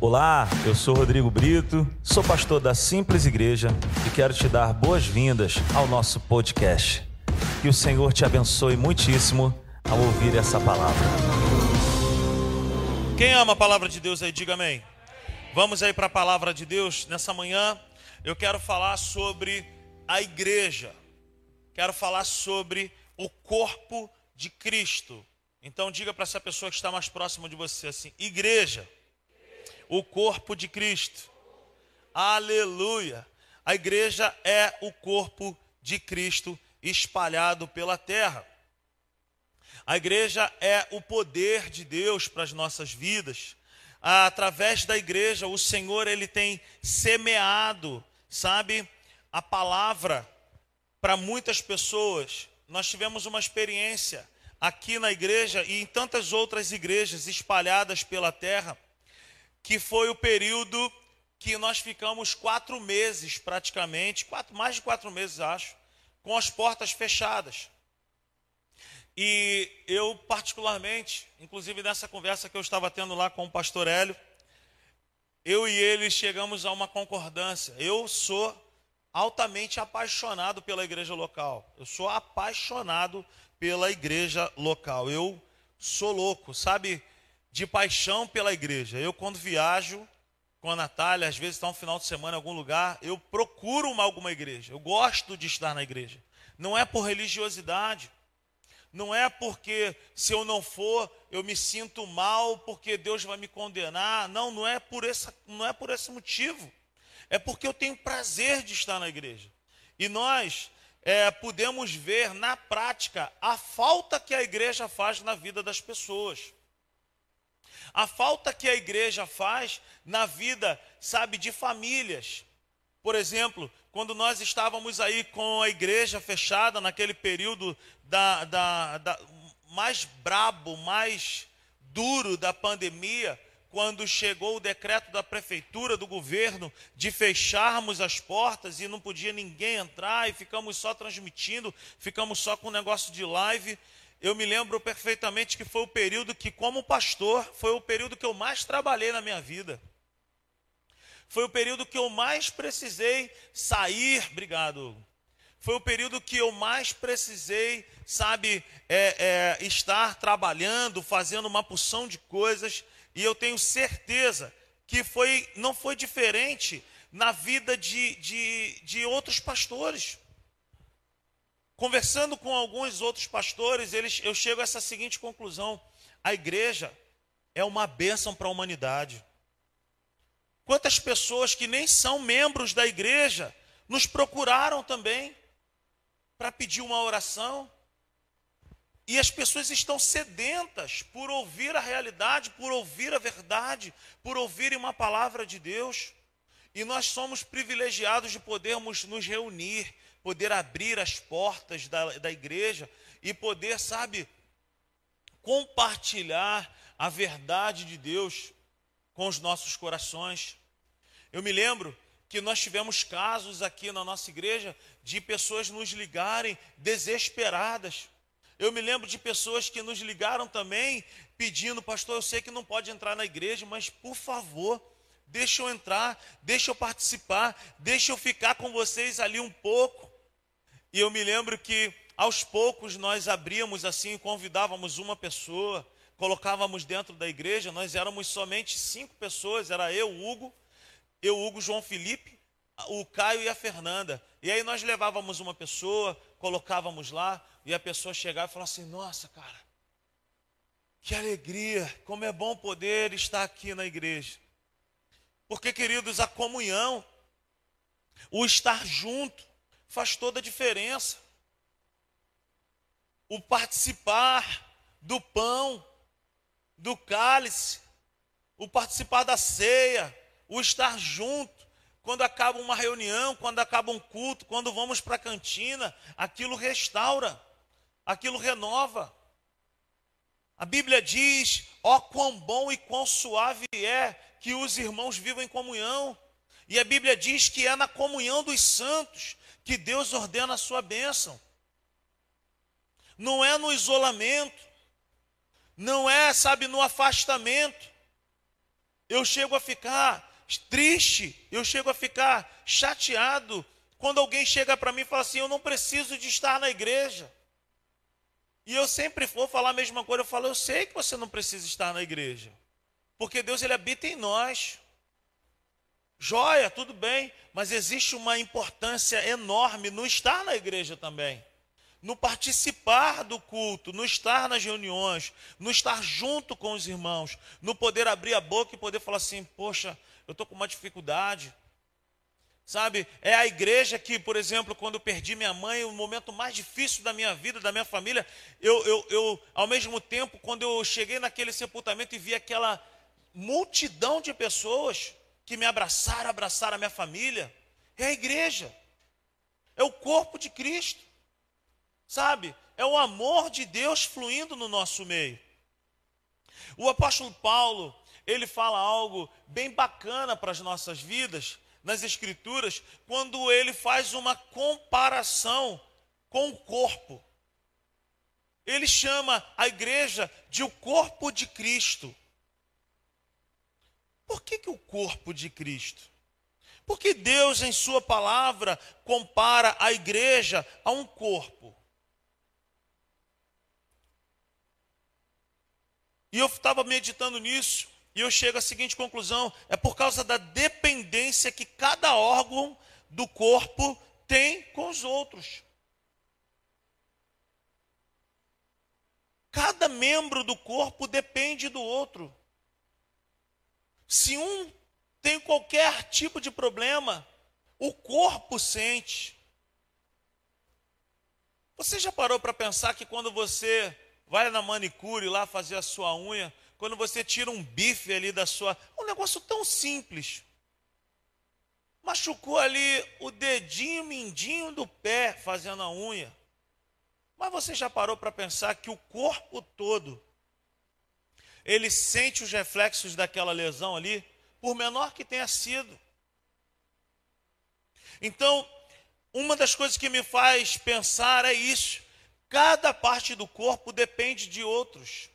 Olá, eu sou Rodrigo Brito, sou pastor da Simples Igreja e quero te dar boas-vindas ao nosso podcast. Que o Senhor te abençoe muitíssimo ao ouvir essa palavra. Quem ama a palavra de Deus aí, diga amém. Vamos aí para a palavra de Deus. Nessa manhã eu quero falar sobre a igreja. Quero falar sobre o corpo de Cristo. Então diga para essa pessoa que está mais próxima de você assim: igreja o corpo de Cristo. Aleluia! A igreja é o corpo de Cristo espalhado pela terra. A igreja é o poder de Deus para as nossas vidas. Através da igreja, o Senhor ele tem semeado, sabe, a palavra para muitas pessoas. Nós tivemos uma experiência aqui na igreja e em tantas outras igrejas espalhadas pela terra que foi o período que nós ficamos quatro meses praticamente, quatro, mais de quatro meses acho, com as portas fechadas. E eu particularmente, inclusive nessa conversa que eu estava tendo lá com o pastor Hélio, eu e ele chegamos a uma concordância. Eu sou altamente apaixonado pela igreja local. Eu sou apaixonado pela igreja local. Eu sou louco, sabe? De paixão pela igreja. Eu, quando viajo com a Natália, às vezes está um final de semana em algum lugar, eu procuro uma, alguma igreja. Eu gosto de estar na igreja. Não é por religiosidade. Não é porque se eu não for, eu me sinto mal porque Deus vai me condenar. Não, não é por essa, não é por esse motivo. É porque eu tenho prazer de estar na igreja. E nós é, podemos ver na prática a falta que a igreja faz na vida das pessoas a falta que a igreja faz na vida, sabe, de famílias. Por exemplo, quando nós estávamos aí com a igreja fechada naquele período da, da, da mais brabo, mais duro da pandemia, quando chegou o decreto da prefeitura, do governo, de fecharmos as portas e não podia ninguém entrar e ficamos só transmitindo, ficamos só com o negócio de live eu me lembro perfeitamente que foi o período que, como pastor, foi o período que eu mais trabalhei na minha vida. Foi o período que eu mais precisei sair, obrigado. Foi o período que eu mais precisei, sabe, é, é, estar trabalhando, fazendo uma porção de coisas, e eu tenho certeza que foi, não foi diferente na vida de, de, de outros pastores. Conversando com alguns outros pastores, eles, eu chego a essa seguinte conclusão: a igreja é uma bênção para a humanidade. Quantas pessoas que nem são membros da igreja nos procuraram também para pedir uma oração? E as pessoas estão sedentas por ouvir a realidade, por ouvir a verdade, por ouvirem uma palavra de Deus. E nós somos privilegiados de podermos nos reunir poder abrir as portas da, da igreja e poder, sabe, compartilhar a verdade de Deus com os nossos corações. Eu me lembro que nós tivemos casos aqui na nossa igreja de pessoas nos ligarem desesperadas. Eu me lembro de pessoas que nos ligaram também pedindo, pastor, eu sei que não pode entrar na igreja, mas por favor, deixa eu entrar, deixa eu participar, deixa eu ficar com vocês ali um pouco. E eu me lembro que aos poucos nós abríamos assim, convidávamos uma pessoa, colocávamos dentro da igreja, nós éramos somente cinco pessoas, era eu, Hugo, eu, Hugo, João Felipe, o Caio e a Fernanda. E aí nós levávamos uma pessoa, colocávamos lá, e a pessoa chegava e falava assim: Nossa, cara, que alegria, como é bom poder estar aqui na igreja. Porque, queridos, a comunhão, o estar junto, faz toda a diferença. O participar do pão, do cálice, o participar da ceia, o estar junto, quando acaba uma reunião, quando acaba um culto, quando vamos para a cantina, aquilo restaura, aquilo renova. A Bíblia diz: ó, oh, quão bom e quão suave é que os irmãos vivam em comunhão. E a Bíblia diz que é na comunhão dos santos que Deus ordena a sua bênção. Não é no isolamento, não é, sabe, no afastamento. eu chego a ficar triste, eu chego a ficar chateado quando alguém chega para mim e fala assim: Eu não preciso de estar na igreja. E eu sempre vou falar a mesma coisa, eu falo: Eu sei que você não precisa estar na igreja, porque Deus ele habita em nós. Joia, tudo bem, mas existe uma importância enorme no estar na igreja também no participar do culto, no estar nas reuniões, no estar junto com os irmãos, no poder abrir a boca e poder falar assim: Poxa, eu estou com uma dificuldade. Sabe, é a igreja que, por exemplo, quando eu perdi minha mãe, o momento mais difícil da minha vida, da minha família, eu, eu, eu, ao mesmo tempo, quando eu cheguei naquele sepultamento e vi aquela multidão de pessoas que me abraçaram, abraçaram a minha família, é a igreja, é o corpo de Cristo, sabe, é o amor de Deus fluindo no nosso meio. O apóstolo Paulo, ele fala algo bem bacana para as nossas vidas nas Escrituras, quando ele faz uma comparação com o corpo. Ele chama a igreja de o corpo de Cristo. Por que, que o corpo de Cristo? Porque Deus, em Sua palavra, compara a igreja a um corpo. E eu estava meditando nisso, e eu chego à seguinte conclusão: é por causa da dependência que cada órgão do corpo tem com os outros. Cada membro do corpo depende do outro. Se um tem qualquer tipo de problema, o corpo sente. Você já parou para pensar que quando você vai na manicure lá fazer a sua unha, quando você tira um bife ali da sua. Um negócio tão simples. Machucou ali o dedinho mindinho do pé fazendo a unha. Mas você já parou para pensar que o corpo todo ele sente os reflexos daquela lesão ali, por menor que tenha sido. Então, uma das coisas que me faz pensar é isso. Cada parte do corpo depende de outros.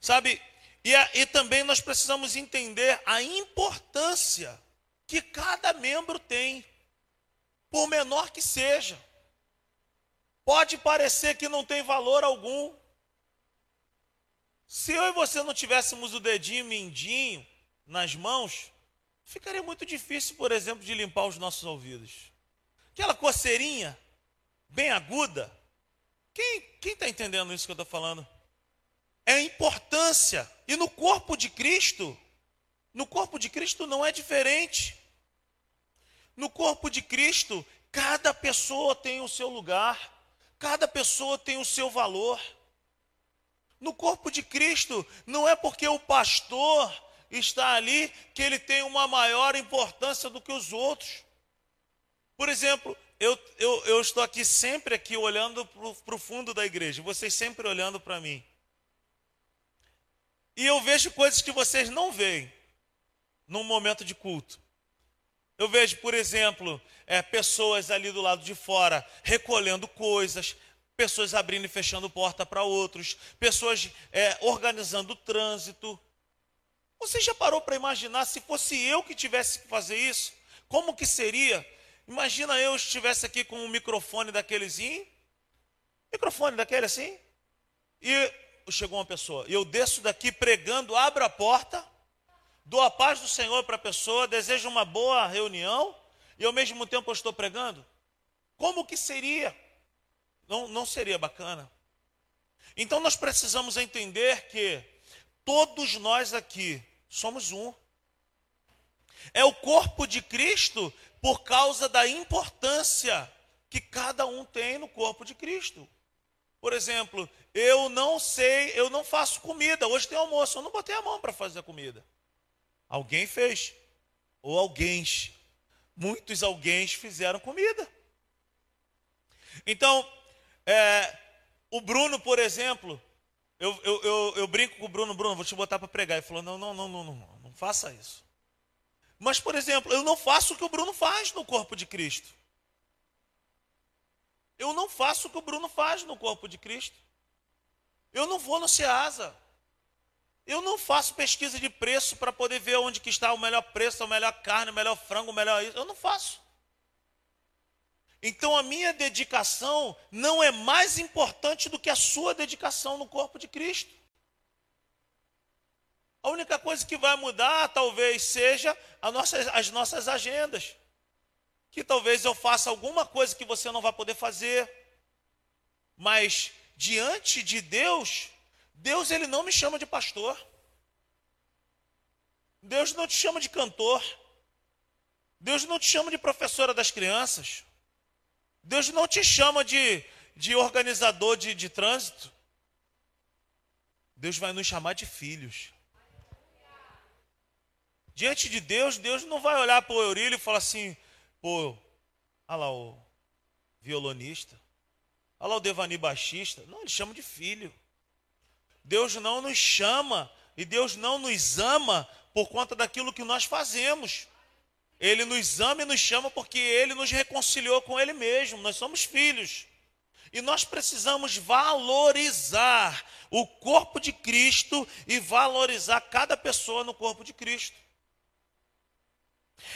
Sabe? E, a, e também nós precisamos entender a importância que cada membro tem, por menor que seja. Pode parecer que não tem valor algum. Se eu e você não tivéssemos o dedinho mindinho nas mãos, ficaria muito difícil, por exemplo, de limpar os nossos ouvidos. Aquela coceirinha bem aguda. Quem está entendendo isso que eu estou falando? é a importância. E no corpo de Cristo, no corpo de Cristo não é diferente. No corpo de Cristo, cada pessoa tem o seu lugar, cada pessoa tem o seu valor. No corpo de Cristo, não é porque o pastor está ali que ele tem uma maior importância do que os outros. Por exemplo, eu, eu, eu estou aqui sempre aqui olhando para o fundo da igreja, vocês sempre olhando para mim. E eu vejo coisas que vocês não veem num momento de culto. Eu vejo, por exemplo, é, pessoas ali do lado de fora recolhendo coisas, pessoas abrindo e fechando porta para outros, pessoas é, organizando o trânsito. Você já parou para imaginar se fosse eu que tivesse que fazer isso? Como que seria? Imagina eu estivesse aqui com um microfone daquelezinho, microfone daquele assim, e chegou uma pessoa, eu desço daqui pregando, abro a porta, dou a paz do Senhor para a pessoa, desejo uma boa reunião, e ao mesmo tempo eu estou pregando? Como que seria? Não, não seria bacana. Então nós precisamos entender que todos nós aqui somos um. É o corpo de Cristo por causa da importância que cada um tem no corpo de Cristo. Por exemplo, eu não sei, eu não faço comida. Hoje tem almoço, eu não botei a mão para fazer a comida. Alguém fez. Ou alguém. Muitos alguém fizeram comida. Então, é, o Bruno, por exemplo, eu, eu, eu, eu, brinco com o Bruno, Bruno, vou te botar para pregar. Ele falou: não, não, não, não, não, não faça isso. Mas, por exemplo, eu não faço o que o Bruno faz no corpo de Cristo. Eu não faço o que o Bruno faz no corpo de Cristo. Eu não vou no Ceasa. Eu não faço pesquisa de preço para poder ver onde que está o melhor preço, a melhor carne, o melhor frango, o melhor isso. Eu não faço. Então a minha dedicação não é mais importante do que a sua dedicação no corpo de Cristo. A única coisa que vai mudar talvez seja nossa, as nossas agendas. Que talvez eu faça alguma coisa que você não vai poder fazer. Mas diante de Deus, Deus ele não me chama de pastor. Deus não te chama de cantor. Deus não te chama de professora das crianças. Deus não te chama de, de organizador de, de trânsito. Deus vai nos chamar de filhos. Diante de Deus, Deus não vai olhar para o Eurílio e falar assim, pô, olha lá o violonista, olha lá o Devani baixista. Não, ele chama de filho. Deus não nos chama e Deus não nos ama por conta daquilo que nós fazemos. Ele nos ama e nos chama porque ele nos reconciliou com ele mesmo. Nós somos filhos. E nós precisamos valorizar o corpo de Cristo e valorizar cada pessoa no corpo de Cristo.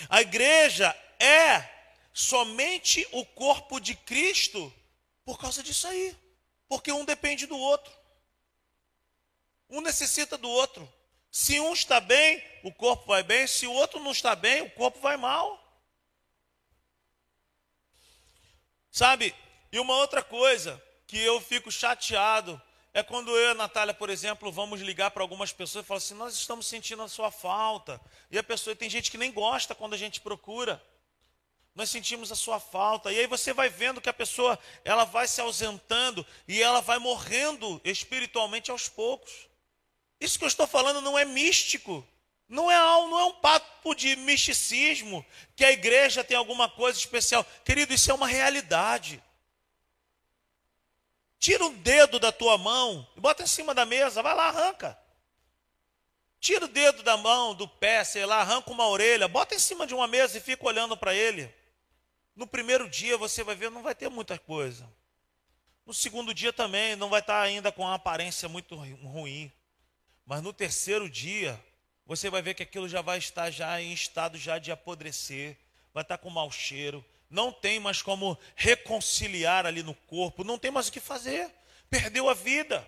A igreja é somente o corpo de Cristo por causa disso aí. Porque um depende do outro. Um necessita do outro. Se um está bem, o corpo vai bem. Se o outro não está bem, o corpo vai mal. Sabe? E uma outra coisa que eu fico chateado é quando eu e a Natália, por exemplo, vamos ligar para algumas pessoas e falar assim: nós estamos sentindo a sua falta. E a pessoa, tem gente que nem gosta quando a gente procura. Nós sentimos a sua falta. E aí você vai vendo que a pessoa, ela vai se ausentando e ela vai morrendo espiritualmente aos poucos. Isso que eu estou falando não é místico. Não é, não é um papo de misticismo, que a igreja tem alguma coisa especial. Querido, isso é uma realidade. Tira um dedo da tua mão e bota em cima da mesa, vai lá, arranca. Tira o dedo da mão, do pé, sei lá, arranca uma orelha, bota em cima de uma mesa e fica olhando para ele. No primeiro dia você vai ver, não vai ter muita coisa. No segundo dia também não vai estar ainda com uma aparência muito ruim. Mas no terceiro dia, você vai ver que aquilo já vai estar já em estado já de apodrecer, vai estar com mau cheiro, não tem mais como reconciliar ali no corpo, não tem mais o que fazer, perdeu a vida.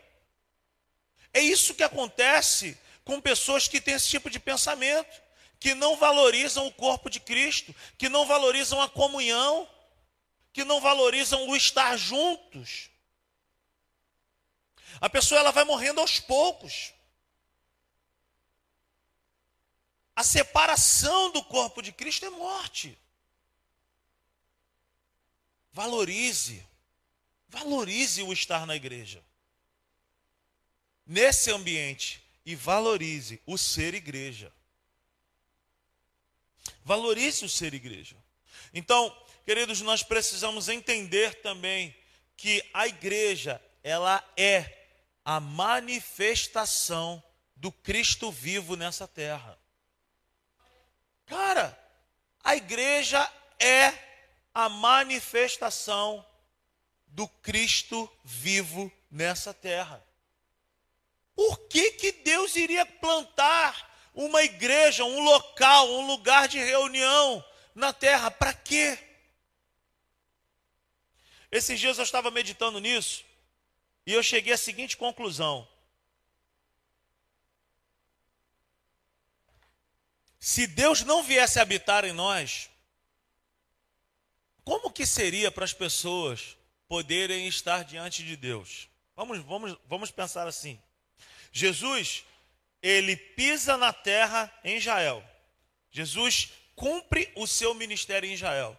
É isso que acontece com pessoas que têm esse tipo de pensamento, que não valorizam o corpo de Cristo, que não valorizam a comunhão, que não valorizam o estar juntos. A pessoa ela vai morrendo aos poucos. A separação do corpo de Cristo é morte. Valorize, valorize o estar na igreja. Nesse ambiente e valorize o ser igreja. Valorize o ser igreja. Então, queridos, nós precisamos entender também que a igreja, ela é a manifestação do Cristo vivo nessa terra. Cara, a igreja é a manifestação do Cristo vivo nessa terra. Por que, que Deus iria plantar uma igreja, um local, um lugar de reunião na terra? Para quê? Esses dias eu estava meditando nisso e eu cheguei à seguinte conclusão. Se Deus não viesse habitar em nós, como que seria para as pessoas poderem estar diante de Deus? Vamos, vamos, vamos pensar assim. Jesus, ele pisa na terra em Israel. Jesus cumpre o seu ministério em Israel.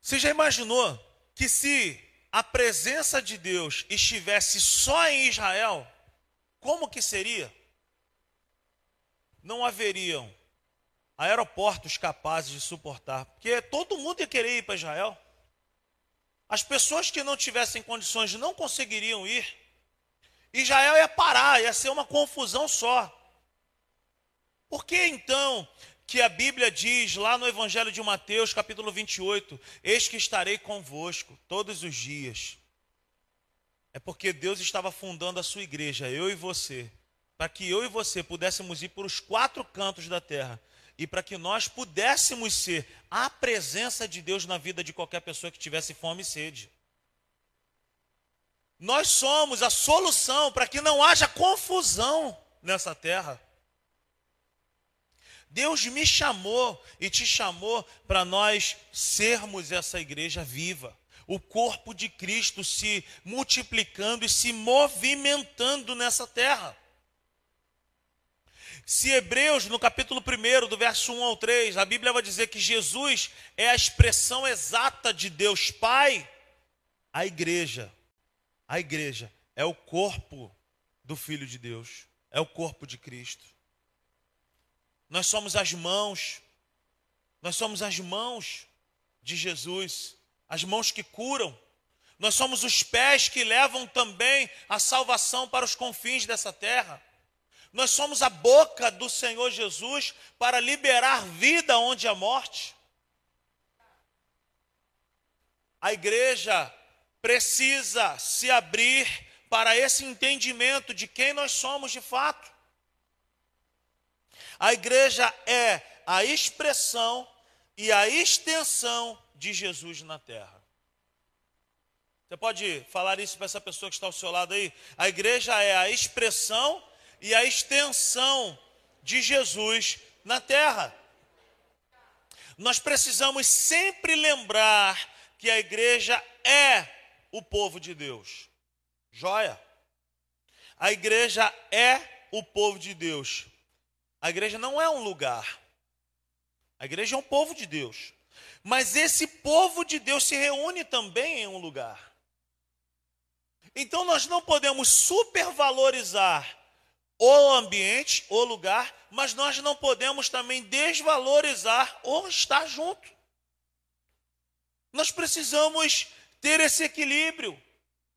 Você já imaginou que se a presença de Deus estivesse só em Israel, como que seria? Não haveriam aeroportos capazes de suportar, porque todo mundo ia querer ir para Israel. As pessoas que não tivessem condições não conseguiriam ir. Israel ia parar, ia ser uma confusão só. Por que então que a Bíblia diz lá no Evangelho de Mateus, capítulo 28, eis que estarei convosco todos os dias. É porque Deus estava fundando a sua igreja, eu e você, para que eu e você pudéssemos ir para os quatro cantos da terra e para que nós pudéssemos ser a presença de Deus na vida de qualquer pessoa que tivesse fome e sede. Nós somos a solução para que não haja confusão nessa terra. Deus me chamou e te chamou para nós sermos essa igreja viva, o corpo de Cristo se multiplicando e se movimentando nessa terra. Se Hebreus, no capítulo 1, do verso 1 ao 3, a Bíblia vai dizer que Jesus é a expressão exata de Deus Pai, a igreja, a igreja é o corpo do Filho de Deus, é o corpo de Cristo. Nós somos as mãos, nós somos as mãos de Jesus, as mãos que curam. Nós somos os pés que levam também a salvação para os confins dessa terra. Nós somos a boca do Senhor Jesus para liberar vida onde há morte. A igreja precisa se abrir para esse entendimento de quem nós somos de fato. A igreja é a expressão e a extensão de Jesus na terra. Você pode falar isso para essa pessoa que está ao seu lado aí? A igreja é a expressão e a extensão de Jesus na terra. Nós precisamos sempre lembrar que a igreja é o povo de Deus. Joia. A igreja é o povo de Deus. A igreja não é um lugar. A igreja é um povo de Deus. Mas esse povo de Deus se reúne também em um lugar. Então nós não podemos supervalorizar o ambiente, o lugar, mas nós não podemos também desvalorizar ou estar junto. Nós precisamos ter esse equilíbrio,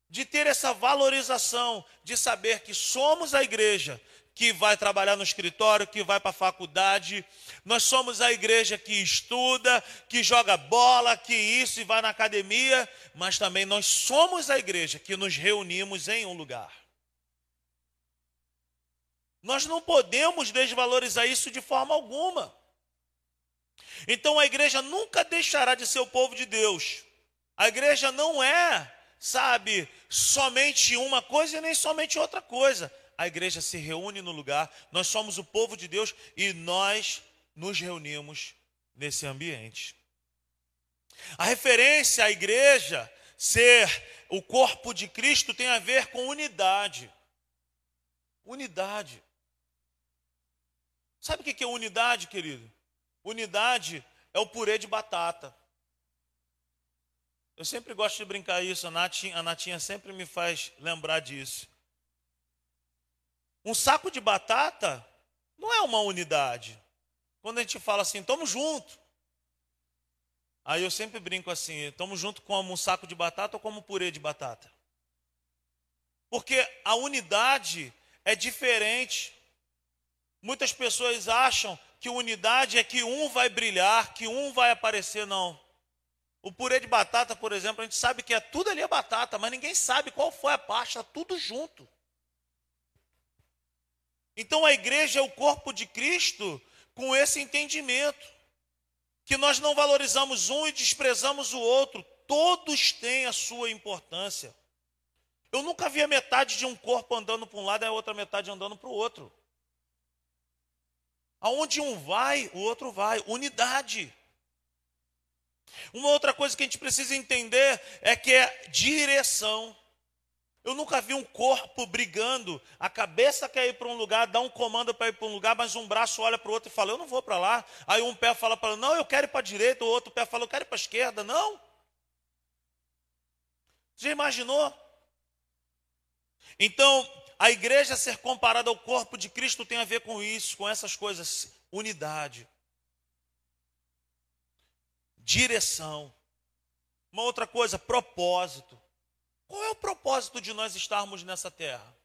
de ter essa valorização, de saber que somos a igreja, que vai trabalhar no escritório, que vai para a faculdade. Nós somos a igreja que estuda, que joga bola, que isso e vai na academia, mas também nós somos a igreja que nos reunimos em um lugar. Nós não podemos desvalorizar isso de forma alguma. Então a igreja nunca deixará de ser o povo de Deus. A igreja não é, sabe, somente uma coisa e nem somente outra coisa a igreja se reúne no lugar, nós somos o povo de Deus e nós nos reunimos nesse ambiente. A referência à igreja ser o corpo de Cristo tem a ver com unidade. Unidade. Sabe o que é unidade, querido? Unidade é o purê de batata. Eu sempre gosto de brincar isso, a Natinha, a Natinha sempre me faz lembrar disso. Um saco de batata não é uma unidade. Quando a gente fala assim, estamos junto. Aí eu sempre brinco assim, estamos junto como um saco de batata ou como um purê de batata. Porque a unidade é diferente. Muitas pessoas acham que unidade é que um vai brilhar, que um vai aparecer, não. O purê de batata, por exemplo, a gente sabe que é tudo ali é batata, mas ninguém sabe qual foi a está tudo junto. Então a igreja é o corpo de Cristo com esse entendimento. Que nós não valorizamos um e desprezamos o outro. Todos têm a sua importância. Eu nunca vi a metade de um corpo andando para um lado e a outra metade andando para o outro. Aonde um vai, o outro vai. Unidade. Uma outra coisa que a gente precisa entender é que é direção. Eu nunca vi um corpo brigando, a cabeça quer ir para um lugar, dá um comando para ir para um lugar, mas um braço olha para o outro e fala, eu não vou para lá. Aí um pé fala para não, eu quero ir para a direita, o outro pé fala, eu quero ir para a esquerda. Não. Já imaginou? Então, a igreja ser comparada ao corpo de Cristo tem a ver com isso, com essas coisas. Unidade. Direção. Uma outra coisa, propósito. Qual é o propósito de nós estarmos nessa terra?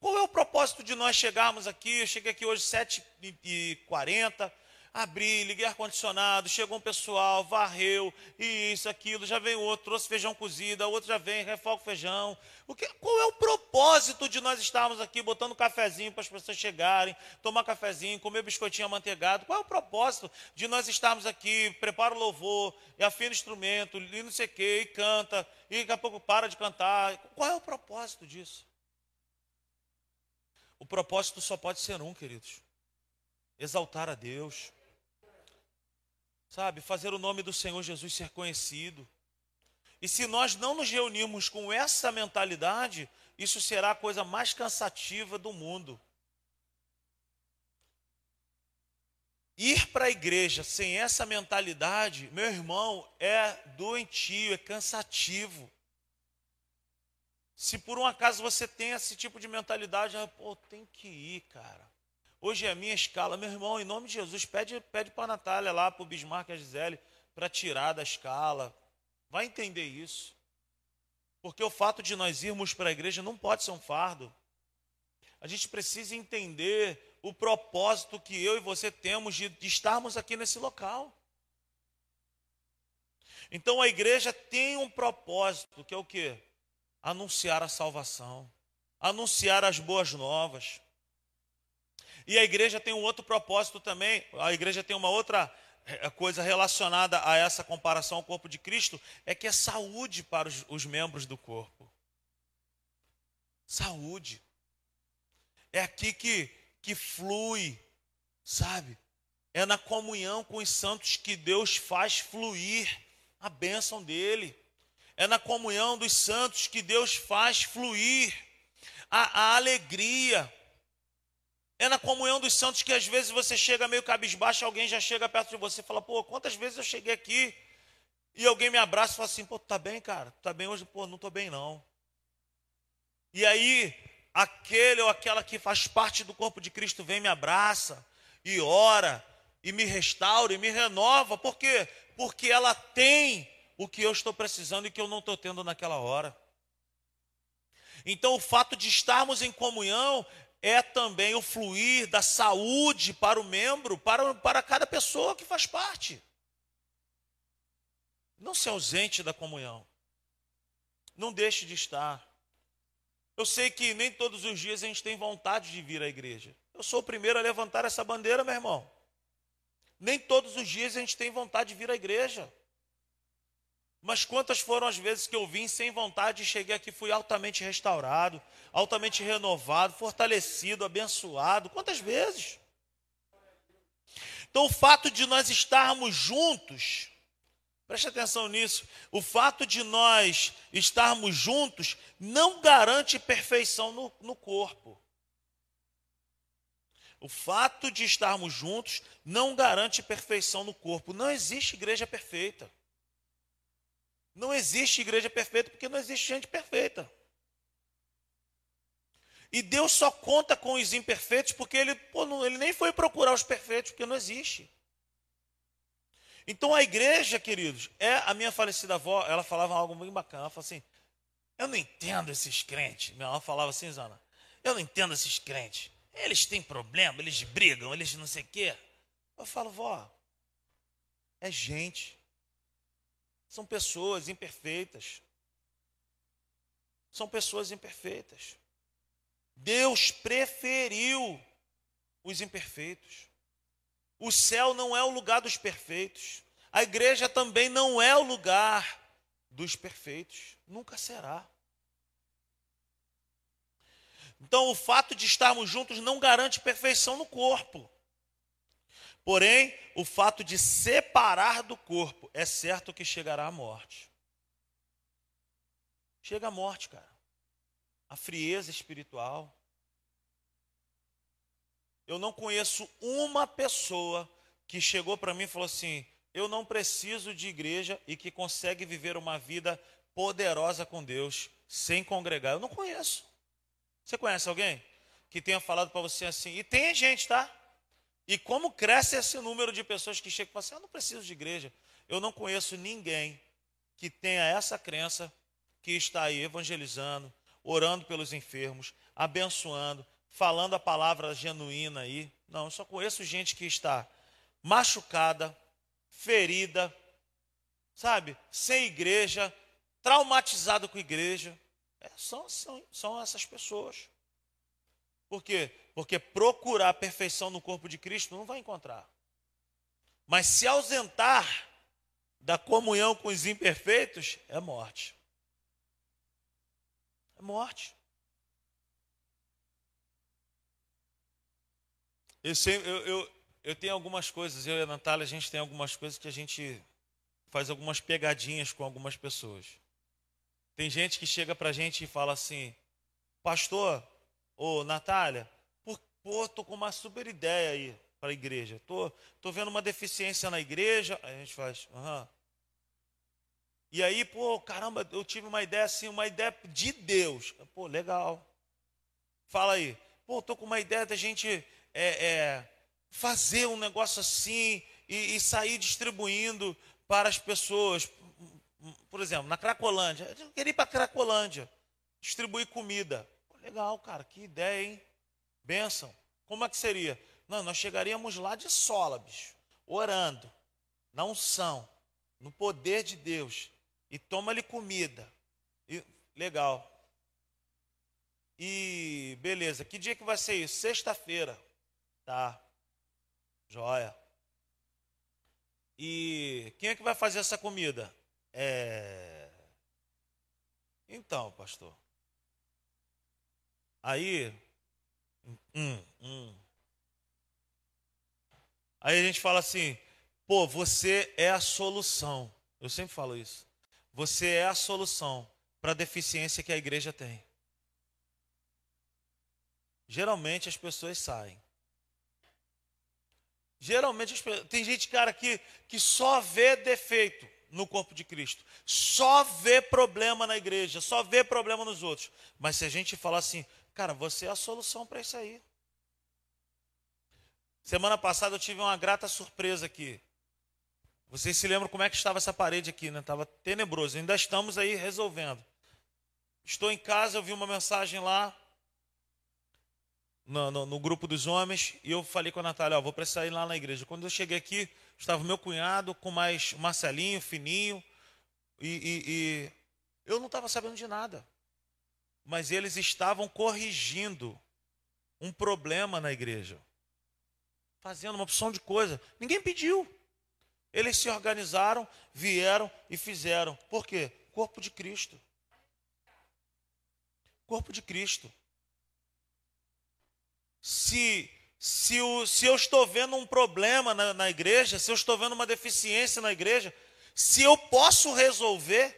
Qual é o propósito de nós chegarmos aqui? Eu cheguei aqui hoje 7h40. Abri, liguei ar-condicionado, chegou um pessoal, varreu, e isso, aquilo, já vem outro, trouxe feijão cozido, outro já vem, refoga o feijão. O que, qual é o propósito de nós estarmos aqui botando cafezinho para as pessoas chegarem, tomar cafezinho, comer biscoitinho amanteigado? Qual é o propósito de nós estarmos aqui, prepara o louvor, e afina o instrumento, e não sei o quê, e canta, e daqui a pouco para de cantar? Qual é o propósito disso? O propósito só pode ser um, queridos: exaltar a Deus sabe, fazer o nome do Senhor Jesus ser conhecido. E se nós não nos reunirmos com essa mentalidade, isso será a coisa mais cansativa do mundo. Ir para a igreja sem essa mentalidade, meu irmão, é doentio, é cansativo. Se por um acaso você tem esse tipo de mentalidade, ah, pô, tem que ir, cara. Hoje é a minha escala. Meu irmão, em nome de Jesus, pede, pede para a Natália lá, para o Bismarck e a Gisele, para tirar da escala. Vai entender isso. Porque o fato de nós irmos para a igreja não pode ser um fardo. A gente precisa entender o propósito que eu e você temos de, de estarmos aqui nesse local. Então a igreja tem um propósito, que é o quê? Anunciar a salvação, anunciar as boas novas. E a igreja tem um outro propósito também, a igreja tem uma outra eh, coisa relacionada a essa comparação ao corpo de Cristo, é que é saúde para os, os membros do corpo. Saúde. É aqui que, que flui, sabe? É na comunhão com os santos que Deus faz fluir a bênção dele. É na comunhão dos santos que Deus faz fluir a, a alegria, é na comunhão dos santos que às vezes você chega meio cabisbaixo, alguém já chega perto de você e fala, pô, quantas vezes eu cheguei aqui e alguém me abraça e fala assim, pô, tá bem, cara? Tá bem hoje? Pô, não tô bem não. E aí, aquele ou aquela que faz parte do corpo de Cristo vem me abraça e ora e me restaura e me renova. Por quê? Porque ela tem o que eu estou precisando e que eu não estou tendo naquela hora. Então, o fato de estarmos em comunhão é também o fluir da saúde para o membro, para, para cada pessoa que faz parte. Não se ausente da comunhão. Não deixe de estar. Eu sei que nem todos os dias a gente tem vontade de vir à igreja. Eu sou o primeiro a levantar essa bandeira, meu irmão. Nem todos os dias a gente tem vontade de vir à igreja. Mas quantas foram as vezes que eu vim sem vontade e cheguei aqui, fui altamente restaurado, altamente renovado, fortalecido, abençoado? Quantas vezes? Então, o fato de nós estarmos juntos, preste atenção nisso, o fato de nós estarmos juntos não garante perfeição no, no corpo. O fato de estarmos juntos não garante perfeição no corpo. Não existe igreja perfeita. Não existe igreja perfeita porque não existe gente perfeita. E Deus só conta com os imperfeitos porque ele, pô, não, ele nem foi procurar os perfeitos, porque não existe. Então a igreja, queridos, é a minha falecida avó, ela falava algo muito bacana. Ela falava assim: Eu não entendo esses crentes. Minha avó falava assim, Zana, eu não entendo esses crentes. Eles têm problema, eles brigam, eles não sei o quê. Eu falo, vó, é gente. São pessoas imperfeitas. São pessoas imperfeitas. Deus preferiu os imperfeitos. O céu não é o lugar dos perfeitos. A igreja também não é o lugar dos perfeitos. Nunca será. Então, o fato de estarmos juntos não garante perfeição no corpo. Porém, o fato de separar do corpo, é certo que chegará a morte. Chega a morte, cara. A frieza espiritual. Eu não conheço uma pessoa que chegou para mim e falou assim: eu não preciso de igreja e que consegue viver uma vida poderosa com Deus sem congregar. Eu não conheço. Você conhece alguém que tenha falado para você assim? E tem gente, tá? E como cresce esse número de pessoas que chegam e falam assim: eu não preciso de igreja. Eu não conheço ninguém que tenha essa crença que está aí evangelizando, orando pelos enfermos, abençoando, falando a palavra genuína aí. Não, eu só conheço gente que está machucada, ferida, sabe? Sem igreja, traumatizado com igreja. É, são, são, são essas pessoas. Por quê? Porque procurar a perfeição no corpo de Cristo não vai encontrar. Mas se ausentar da comunhão com os imperfeitos é morte. É morte. Eu, eu, eu, eu tenho algumas coisas, eu e a Natália, a gente tem algumas coisas que a gente faz algumas pegadinhas com algumas pessoas. Tem gente que chega para a gente e fala assim, pastor, ô Natália, pô, tô com uma super ideia aí para a igreja. Tô, tô vendo uma deficiência na igreja. Aí a gente faz, aham. E aí, pô, caramba, eu tive uma ideia assim, uma ideia de Deus. Pô, legal. Fala aí. Pô, tô com uma ideia da gente é, é, fazer um negócio assim e, e, sair distribuindo para as pessoas. Por exemplo, na Cracolândia. Eu queria ir para Cracolândia, distribuir comida. Pô, legal, cara, que ideia, hein? Bênção. Como é que seria? Não, nós chegaríamos lá de sola, bicho, orando, na unção, no poder de Deus e toma-lhe comida. E, legal. E beleza, que dia que vai ser isso? Sexta-feira. Tá. Joia. E quem é que vai fazer essa comida? É. Então, pastor. Aí. Hum, hum. Aí a gente fala assim: pô, você é a solução. Eu sempre falo isso. Você é a solução para a deficiência que a igreja tem. Geralmente as pessoas saem. Geralmente tem gente, cara, que, que só vê defeito no corpo de Cristo, só vê problema na igreja, só vê problema nos outros. Mas se a gente falar assim, cara, você é a solução para isso aí. Semana passada eu tive uma grata surpresa aqui. Vocês se lembram como é que estava essa parede aqui, né? Estava tenebroso. Ainda estamos aí resolvendo. Estou em casa, eu vi uma mensagem lá no, no, no grupo dos homens e eu falei com a Natália, ó, vou precisar ir lá na igreja. Quando eu cheguei aqui, estava meu cunhado com mais Marcelinho, fininho, e, e, e eu não estava sabendo de nada. Mas eles estavam corrigindo um problema na igreja. Fazendo uma opção de coisa. Ninguém pediu. Eles se organizaram, vieram e fizeram. Por quê? Corpo de Cristo. Corpo de Cristo. Se, se, o, se eu estou vendo um problema na, na igreja, se eu estou vendo uma deficiência na igreja, se eu posso resolver,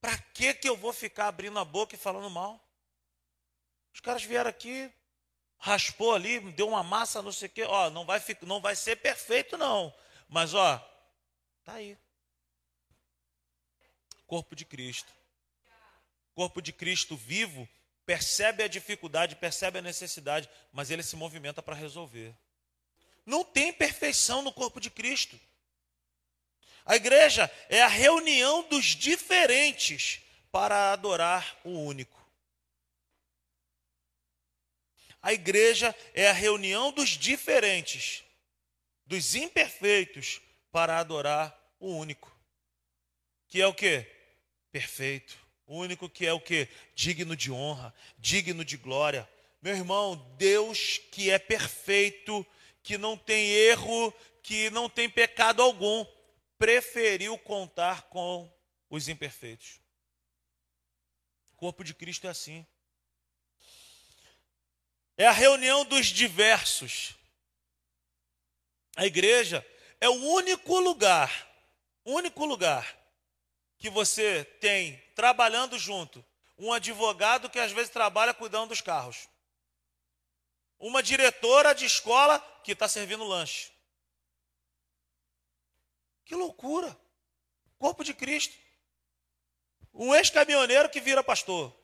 para que, que eu vou ficar abrindo a boca e falando mal? Os caras vieram aqui, raspou ali, deu uma massa, não sei o quê. Ó, não vai, não vai ser perfeito, não. Mas, ó, Está aí. Corpo de Cristo. Corpo de Cristo vivo percebe a dificuldade, percebe a necessidade, mas ele se movimenta para resolver. Não tem perfeição no corpo de Cristo. A igreja é a reunião dos diferentes para adorar o único. A igreja é a reunião dos diferentes, dos imperfeitos, para adorar o único, que é o que? Perfeito. O único que é o que? Digno de honra, digno de glória. Meu irmão, Deus que é perfeito, que não tem erro, que não tem pecado algum, preferiu contar com os imperfeitos. O corpo de Cristo é assim. É a reunião dos diversos. A igreja é o único lugar, único lugar que você tem trabalhando junto um advogado que às vezes trabalha cuidando dos carros, uma diretora de escola que está servindo lanche. Que loucura! Corpo de Cristo. Um ex-caminhoneiro que vira pastor.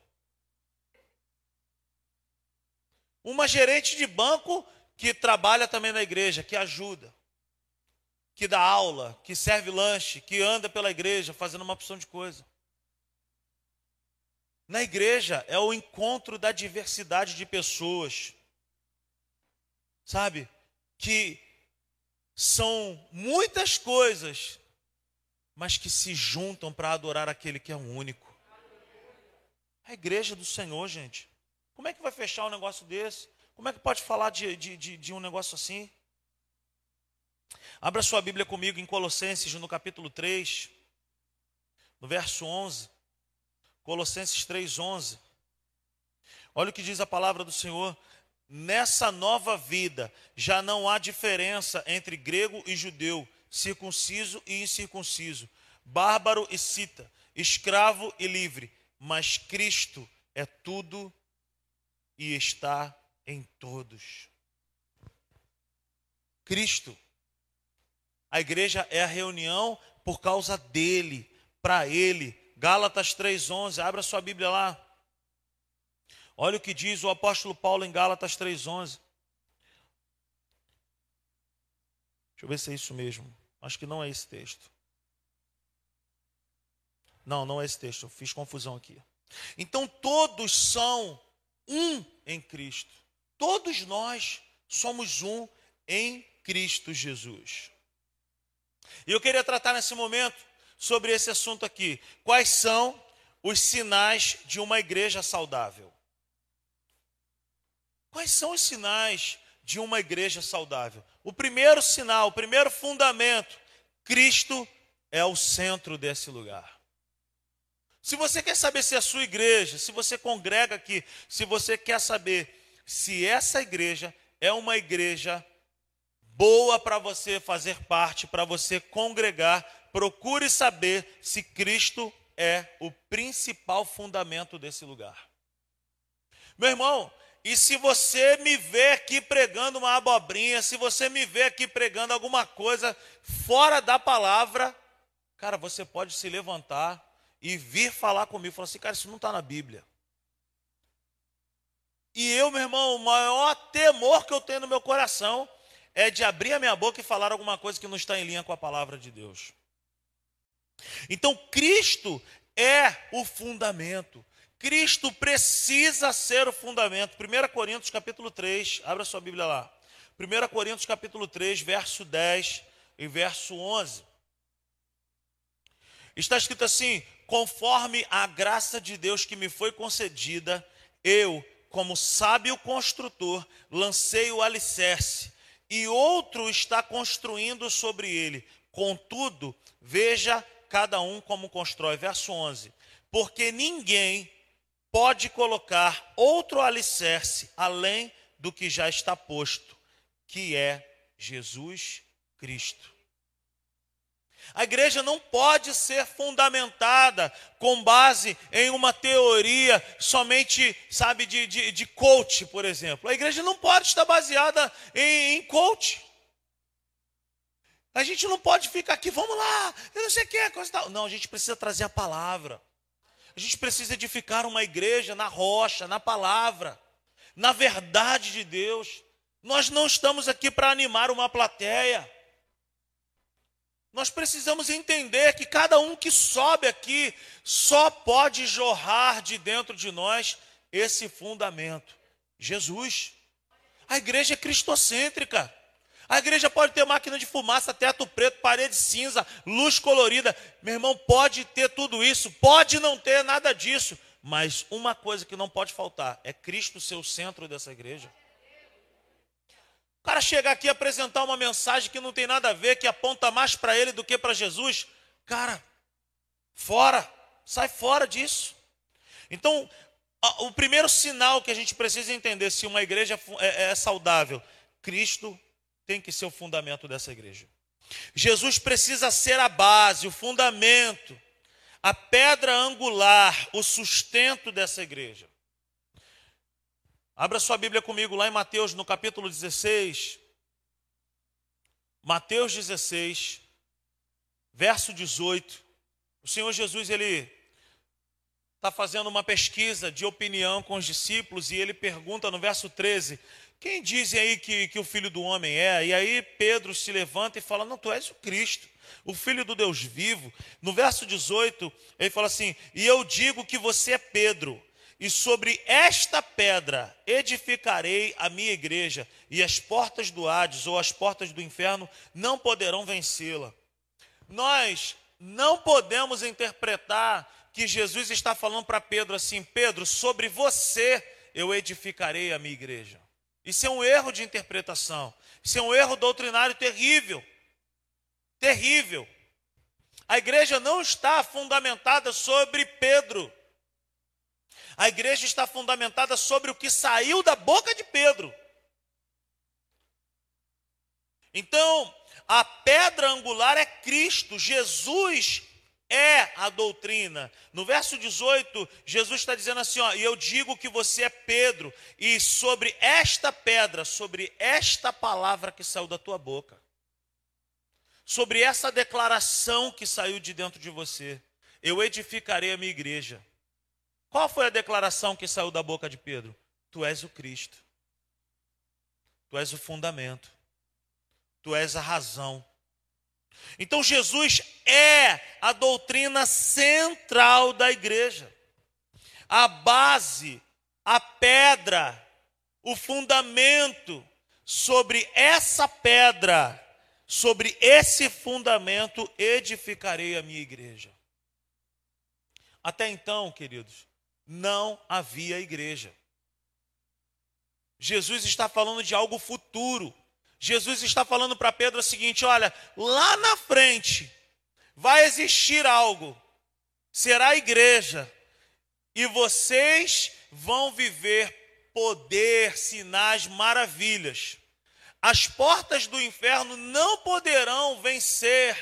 Uma gerente de banco que trabalha também na igreja, que ajuda que dá aula, que serve lanche, que anda pela igreja fazendo uma opção de coisa. Na igreja é o encontro da diversidade de pessoas. Sabe? Que são muitas coisas, mas que se juntam para adorar aquele que é o único. A igreja do Senhor, gente. Como é que vai fechar um negócio desse? Como é que pode falar de, de, de, de um negócio assim? Abra sua Bíblia comigo em Colossenses, no capítulo 3, no verso 11. Colossenses 3, 11. Olha o que diz a palavra do Senhor. Nessa nova vida, já não há diferença entre grego e judeu, circunciso e incircunciso, bárbaro e cita, escravo e livre, mas Cristo é tudo e está em todos. Cristo. A igreja é a reunião por causa dele, para ele. Gálatas 3:11, abra sua Bíblia lá. Olha o que diz o apóstolo Paulo em Gálatas 3:11. Deixa eu ver se é isso mesmo. Acho que não é esse texto. Não, não é esse texto. Eu fiz confusão aqui. Então todos são um em Cristo. Todos nós somos um em Cristo Jesus. E eu queria tratar nesse momento sobre esse assunto aqui. Quais são os sinais de uma igreja saudável? Quais são os sinais de uma igreja saudável? O primeiro sinal, o primeiro fundamento, Cristo é o centro desse lugar. Se você quer saber se a sua igreja, se você congrega aqui, se você quer saber se essa igreja é uma igreja boa para você fazer parte, para você congregar, procure saber se Cristo é o principal fundamento desse lugar. Meu irmão, e se você me vê aqui pregando uma abobrinha, se você me vê aqui pregando alguma coisa fora da palavra, cara, você pode se levantar e vir falar comigo, falar assim, cara, isso não está na Bíblia. E eu, meu irmão, o maior temor que eu tenho no meu coração é de abrir a minha boca e falar alguma coisa que não está em linha com a palavra de Deus. Então, Cristo é o fundamento. Cristo precisa ser o fundamento. 1 Coríntios capítulo 3, abra sua Bíblia lá. 1 Coríntios capítulo 3, verso 10 e verso 11. Está escrito assim: conforme a graça de Deus que me foi concedida, eu, como sábio construtor, lancei o alicerce, e outro está construindo sobre ele. Contudo, veja cada um como constrói. Verso 11: Porque ninguém pode colocar outro alicerce além do que já está posto, que é Jesus Cristo. A igreja não pode ser fundamentada com base em uma teoria somente, sabe, de, de, de coach, por exemplo. A igreja não pode estar baseada em, em coach. A gente não pode ficar aqui, vamos lá, eu não sei o que, coisa tal. Não, a gente precisa trazer a palavra. A gente precisa edificar uma igreja na rocha, na palavra, na verdade de Deus. Nós não estamos aqui para animar uma plateia. Nós precisamos entender que cada um que sobe aqui só pode jorrar de dentro de nós esse fundamento: Jesus. A igreja é cristocêntrica. A igreja pode ter máquina de fumaça, teto preto, parede cinza, luz colorida. Meu irmão, pode ter tudo isso, pode não ter nada disso. Mas uma coisa que não pode faltar é Cristo ser o centro dessa igreja. O cara chegar aqui e apresentar uma mensagem que não tem nada a ver, que aponta mais para ele do que para Jesus, cara, fora, sai fora disso. Então, o primeiro sinal que a gente precisa entender se uma igreja é, é saudável, Cristo tem que ser o fundamento dessa igreja. Jesus precisa ser a base, o fundamento, a pedra angular, o sustento dessa igreja. Abra sua Bíblia comigo lá em Mateus, no capítulo 16. Mateus 16, verso 18. O Senhor Jesus, ele está fazendo uma pesquisa de opinião com os discípulos e ele pergunta no verso 13: Quem dizem aí que, que o filho do homem é? E aí Pedro se levanta e fala: Não, tu és o Cristo, o filho do Deus vivo. No verso 18, ele fala assim: E eu digo que você é Pedro e sobre esta pedra edificarei a minha igreja, e as portas do Hades ou as portas do inferno não poderão vencê-la. Nós não podemos interpretar que Jesus está falando para Pedro assim: Pedro, sobre você eu edificarei a minha igreja. Isso é um erro de interpretação. Isso é um erro doutrinário terrível. Terrível. A igreja não está fundamentada sobre Pedro. A igreja está fundamentada sobre o que saiu da boca de Pedro. Então, a pedra angular é Cristo, Jesus é a doutrina. No verso 18, Jesus está dizendo assim: ó, e eu digo que você é Pedro, e sobre esta pedra, sobre esta palavra que saiu da tua boca, sobre essa declaração que saiu de dentro de você, eu edificarei a minha igreja. Qual foi a declaração que saiu da boca de Pedro? Tu és o Cristo. Tu és o fundamento. Tu és a razão. Então Jesus é a doutrina central da igreja. A base, a pedra, o fundamento sobre essa pedra, sobre esse fundamento edificarei a minha igreja. Até então, queridos, não havia igreja. Jesus está falando de algo futuro. Jesus está falando para Pedro o seguinte: olha, lá na frente vai existir algo, será a igreja, e vocês vão viver poder, sinais, maravilhas. As portas do inferno não poderão vencer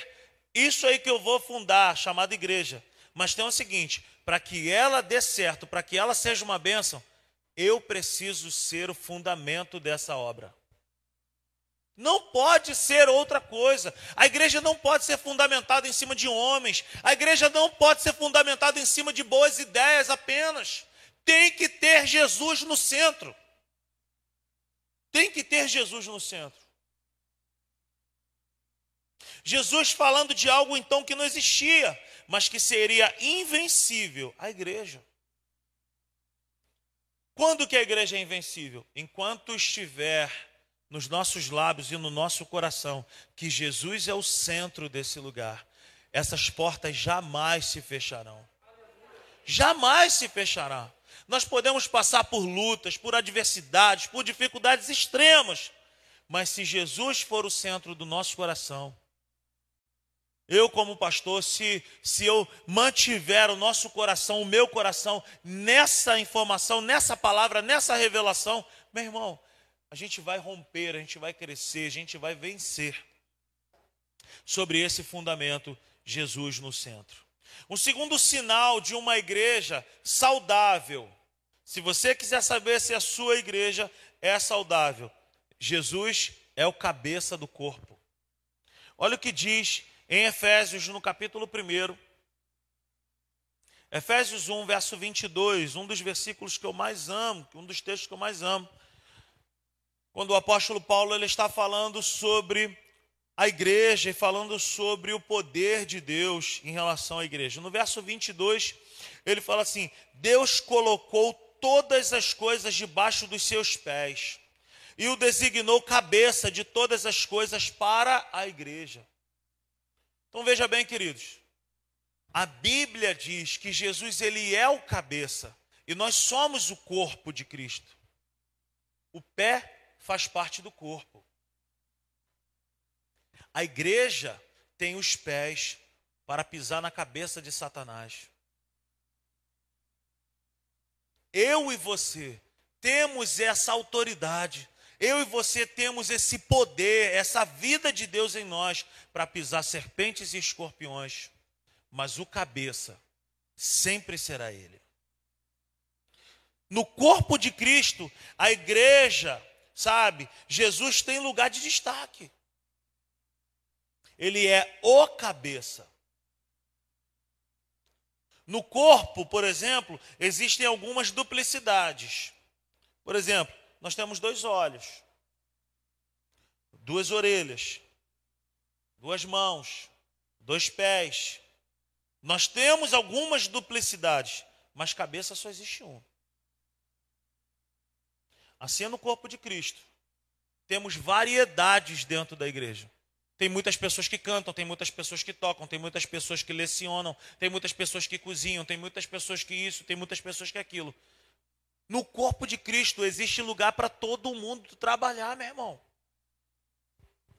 isso aí que eu vou fundar, chamada igreja. Mas tem o seguinte: para que ela dê certo, para que ela seja uma bênção, eu preciso ser o fundamento dessa obra. Não pode ser outra coisa. A igreja não pode ser fundamentada em cima de homens. A igreja não pode ser fundamentada em cima de boas ideias apenas. Tem que ter Jesus no centro. Tem que ter Jesus no centro. Jesus falando de algo então que não existia mas que seria invencível a igreja. Quando que a igreja é invencível? Enquanto estiver nos nossos lábios e no nosso coração que Jesus é o centro desse lugar, essas portas jamais se fecharão. Jamais se fechará. Nós podemos passar por lutas, por adversidades, por dificuldades extremas, mas se Jesus for o centro do nosso coração, eu, como pastor, se, se eu mantiver o nosso coração, o meu coração, nessa informação, nessa palavra, nessa revelação, meu irmão, a gente vai romper, a gente vai crescer, a gente vai vencer. Sobre esse fundamento, Jesus no centro. Um segundo sinal de uma igreja saudável. Se você quiser saber se a sua igreja é saudável, Jesus é o cabeça do corpo. Olha o que diz em Efésios, no capítulo 1, Efésios 1, verso 22, um dos versículos que eu mais amo, um dos textos que eu mais amo, quando o apóstolo Paulo ele está falando sobre a igreja e falando sobre o poder de Deus em relação à igreja. No verso 22, ele fala assim: Deus colocou todas as coisas debaixo dos seus pés e o designou cabeça de todas as coisas para a igreja. Então veja bem, queridos. A Bíblia diz que Jesus ele é o cabeça e nós somos o corpo de Cristo. O pé faz parte do corpo. A igreja tem os pés para pisar na cabeça de Satanás. Eu e você temos essa autoridade eu e você temos esse poder, essa vida de Deus em nós para pisar serpentes e escorpiões, mas o cabeça sempre será Ele. No corpo de Cristo, a igreja, sabe, Jesus tem lugar de destaque. Ele é o cabeça. No corpo, por exemplo, existem algumas duplicidades. Por exemplo, nós temos dois olhos, duas orelhas, duas mãos, dois pés. Nós temos algumas duplicidades, mas cabeça só existe um. Assim é no corpo de Cristo. Temos variedades dentro da igreja. Tem muitas pessoas que cantam, tem muitas pessoas que tocam, tem muitas pessoas que lecionam, tem muitas pessoas que cozinham, tem muitas pessoas que isso, tem muitas pessoas que aquilo. No corpo de Cristo existe lugar para todo mundo trabalhar, meu irmão.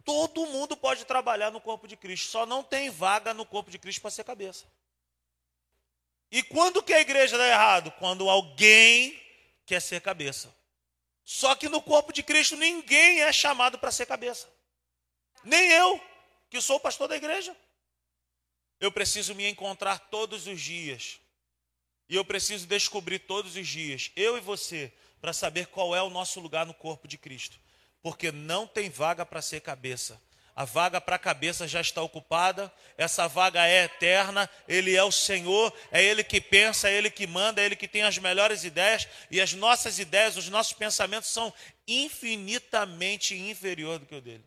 Todo mundo pode trabalhar no corpo de Cristo, só não tem vaga no corpo de Cristo para ser cabeça. E quando que a igreja dá errado? Quando alguém quer ser cabeça. Só que no corpo de Cristo ninguém é chamado para ser cabeça. Nem eu, que sou pastor da igreja. Eu preciso me encontrar todos os dias. E eu preciso descobrir todos os dias, eu e você, para saber qual é o nosso lugar no corpo de Cristo. Porque não tem vaga para ser cabeça. A vaga para a cabeça já está ocupada, essa vaga é eterna, Ele é o Senhor, é Ele que pensa, é Ele que manda, é Ele que tem as melhores ideias, e as nossas ideias, os nossos pensamentos são infinitamente inferiores do que o dele.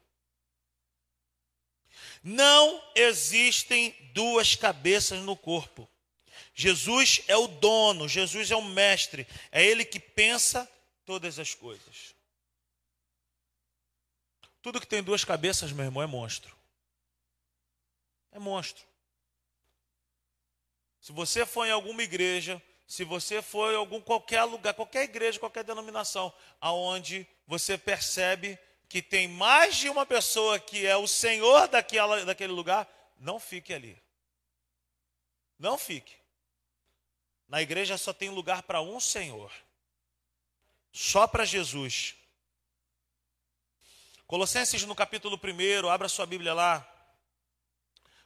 Não existem duas cabeças no corpo. Jesus é o dono, Jesus é o mestre, é Ele que pensa todas as coisas. Tudo que tem duas cabeças, meu irmão, é monstro. É monstro. Se você for em alguma igreja, se você for em algum qualquer lugar, qualquer igreja, qualquer denominação, aonde você percebe que tem mais de uma pessoa que é o senhor daquela, daquele lugar, não fique ali. Não fique. Na igreja só tem lugar para um Senhor. Só para Jesus. Colossenses no capítulo 1, abra sua Bíblia lá.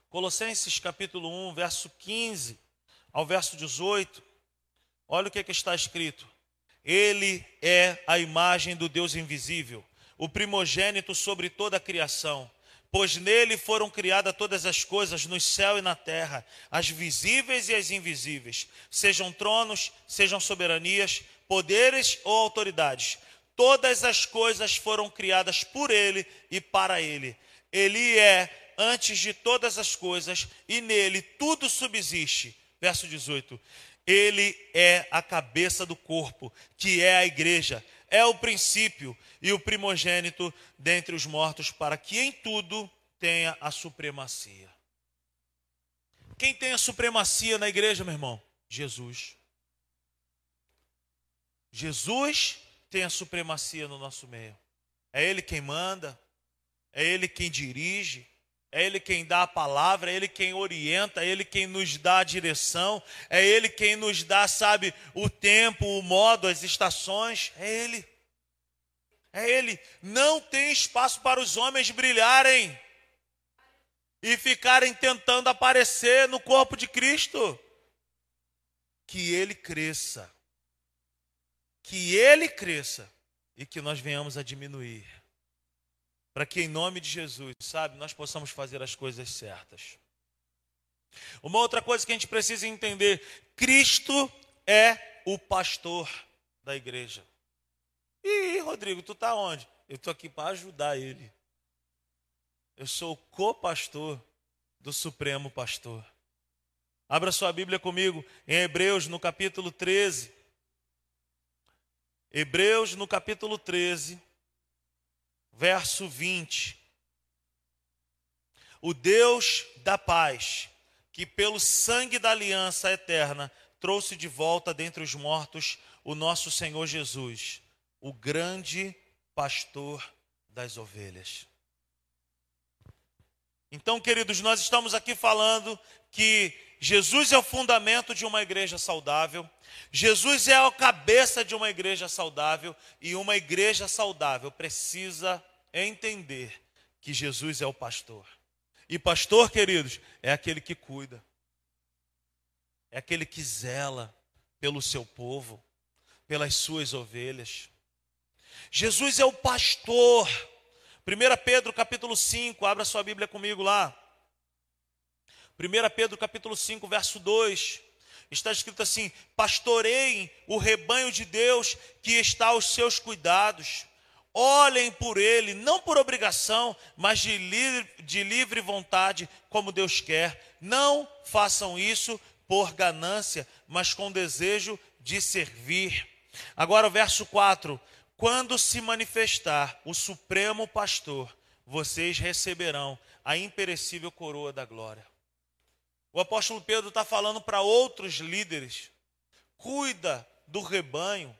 Colossenses capítulo 1, verso 15 ao verso 18. Olha o que, é que está escrito. Ele é a imagem do Deus invisível, o primogênito sobre toda a criação pois nele foram criadas todas as coisas no céu e na terra, as visíveis e as invisíveis, sejam tronos, sejam soberanias, poderes ou autoridades. Todas as coisas foram criadas por ele e para ele. Ele é antes de todas as coisas e nele tudo subsiste. Verso 18. Ele é a cabeça do corpo, que é a igreja é o princípio e o primogênito dentre os mortos, para que em tudo tenha a supremacia. Quem tem a supremacia na igreja, meu irmão? Jesus. Jesus tem a supremacia no nosso meio. É Ele quem manda, é Ele quem dirige, é Ele quem dá a palavra, é Ele quem orienta, é Ele quem nos dá a direção, é Ele quem nos dá, sabe, o tempo, o modo, as estações, é Ele. É Ele. Não tem espaço para os homens brilharem e ficarem tentando aparecer no corpo de Cristo. Que Ele cresça. Que Ele cresça e que nós venhamos a diminuir para que em nome de Jesus, sabe, nós possamos fazer as coisas certas. Uma outra coisa que a gente precisa entender: Cristo é o pastor da igreja. E Rodrigo, tu tá onde? Eu estou aqui para ajudar ele. Eu sou o co-pastor do Supremo Pastor. Abra sua Bíblia comigo em Hebreus, no capítulo 13. Hebreus, no capítulo 13, verso 20. O Deus da paz, que pelo sangue da aliança eterna trouxe de volta dentre os mortos o nosso Senhor Jesus, o grande pastor das ovelhas. Então, queridos, nós estamos aqui falando que Jesus é o fundamento de uma igreja saudável, Jesus é a cabeça de uma igreja saudável, e uma igreja saudável precisa entender que Jesus é o pastor. E pastor, queridos, é aquele que cuida, é aquele que zela pelo seu povo, pelas suas ovelhas. Jesus é o pastor. 1 Pedro capítulo 5, abra sua Bíblia comigo lá. 1 Pedro capítulo 5, verso 2. Está escrito assim: Pastoreiem o rebanho de Deus que está aos seus cuidados. Olhem por ele, não por obrigação, mas de livre, de livre vontade, como Deus quer. Não façam isso por ganância, mas com desejo de servir. Agora o verso 4: quando se manifestar o Supremo Pastor, vocês receberão a imperecível coroa da glória. O apóstolo Pedro está falando para outros líderes: cuida do rebanho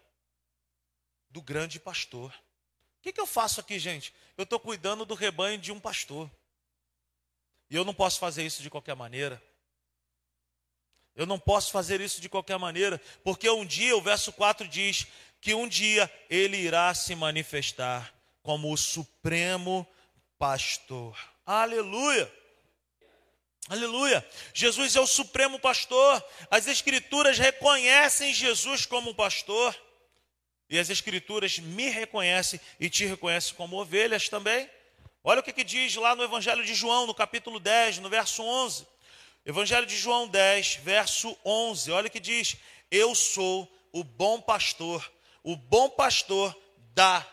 do grande pastor. O que, que eu faço aqui, gente? Eu estou cuidando do rebanho de um pastor. E eu não posso fazer isso de qualquer maneira. Eu não posso fazer isso de qualquer maneira, porque um dia, o verso 4 diz que um dia ele irá se manifestar como o supremo pastor. Aleluia! Aleluia! Jesus é o supremo pastor. As escrituras reconhecem Jesus como pastor. E as escrituras me reconhecem e te reconhecem como ovelhas também. Olha o que, que diz lá no Evangelho de João, no capítulo 10, no verso 11. Evangelho de João 10, verso 11. Olha o que diz: Eu sou o bom pastor. O bom pastor dá.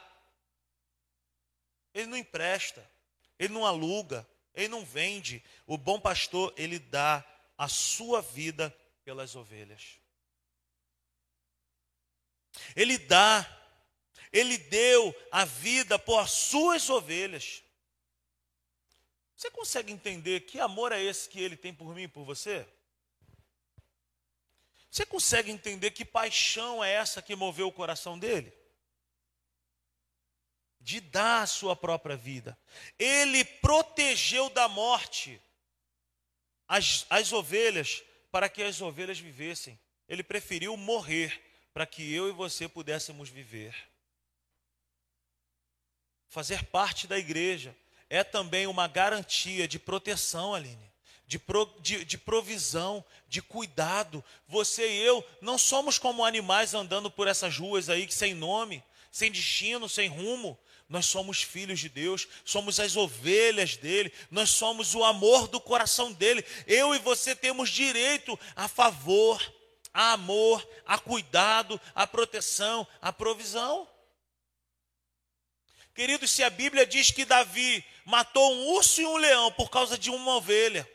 Ele não empresta, ele não aluga, ele não vende. O bom pastor, ele dá a sua vida pelas ovelhas. Ele dá, ele deu a vida por as suas ovelhas. Você consegue entender que amor é esse que ele tem por mim e por você? Você consegue entender que paixão é essa que moveu o coração dele? De dar a sua própria vida. Ele protegeu da morte as, as ovelhas para que as ovelhas vivessem. Ele preferiu morrer para que eu e você pudéssemos viver. Fazer parte da igreja é também uma garantia de proteção, Aline, de, pro, de, de provisão, de cuidado. Você e eu não somos como animais andando por essas ruas aí sem nome, sem destino, sem rumo. Nós somos filhos de Deus, somos as ovelhas dele, nós somos o amor do coração dele. Eu e você temos direito a favor, a amor, a cuidado, a proteção, a provisão. Queridos, se a Bíblia diz que Davi matou um urso e um leão por causa de uma ovelha,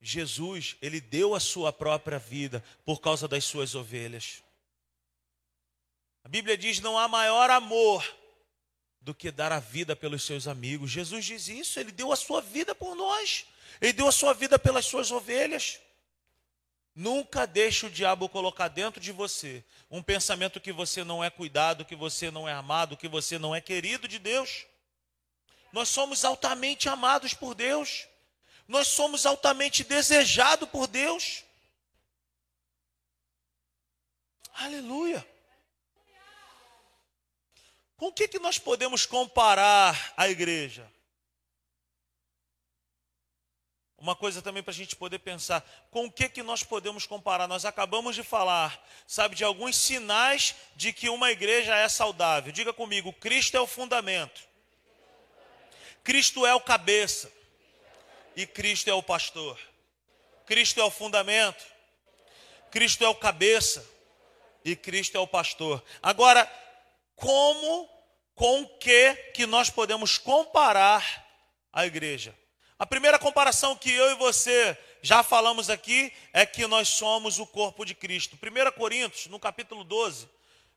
Jesus, ele deu a sua própria vida por causa das suas ovelhas. A Bíblia diz: não há maior amor do que dar a vida pelos seus amigos. Jesus diz isso, ele deu a sua vida por nós, ele deu a sua vida pelas suas ovelhas. Nunca deixe o diabo colocar dentro de você um pensamento que você não é cuidado, que você não é amado, que você não é querido de Deus. Nós somos altamente amados por Deus. Nós somos altamente desejados por Deus. Aleluia. Com o que, que nós podemos comparar a igreja? Uma coisa também para a gente poder pensar, com o que, que nós podemos comparar? Nós acabamos de falar, sabe, de alguns sinais de que uma igreja é saudável. Diga comigo, Cristo é o fundamento, Cristo é o cabeça e Cristo é o pastor. Cristo é o fundamento, Cristo é o cabeça e Cristo é o pastor. Agora, como, com que que nós podemos comparar a igreja? A primeira comparação que eu e você já falamos aqui é que nós somos o corpo de Cristo. 1 Coríntios, no capítulo 12,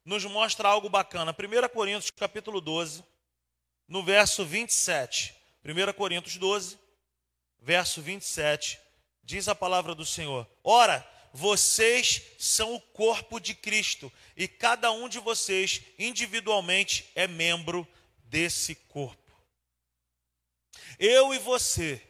nos mostra algo bacana. 1 Coríntios, capítulo 12, no verso 27. 1 Coríntios 12, verso 27, diz a palavra do Senhor: Ora, vocês são o corpo de Cristo, e cada um de vocês individualmente é membro desse corpo. Eu e você,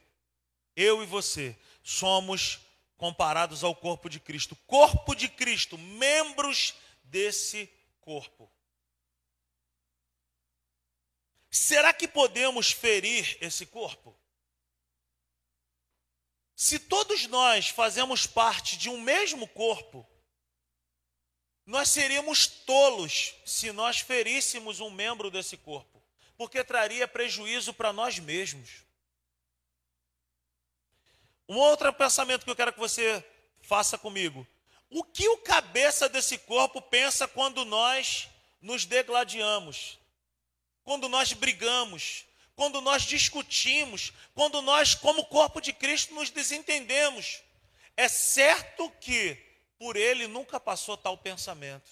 eu e você, somos comparados ao corpo de Cristo. Corpo de Cristo, membros desse corpo. Será que podemos ferir esse corpo? Se todos nós fazemos parte de um mesmo corpo, nós seríamos tolos se nós feríssemos um membro desse corpo porque traria prejuízo para nós mesmos. Um outro pensamento que eu quero que você faça comigo. O que o cabeça desse corpo pensa quando nós nos degladiamos? Quando nós brigamos? quando nós discutimos, quando nós, como corpo de Cristo, nos desentendemos. É certo que por ele nunca passou tal pensamento.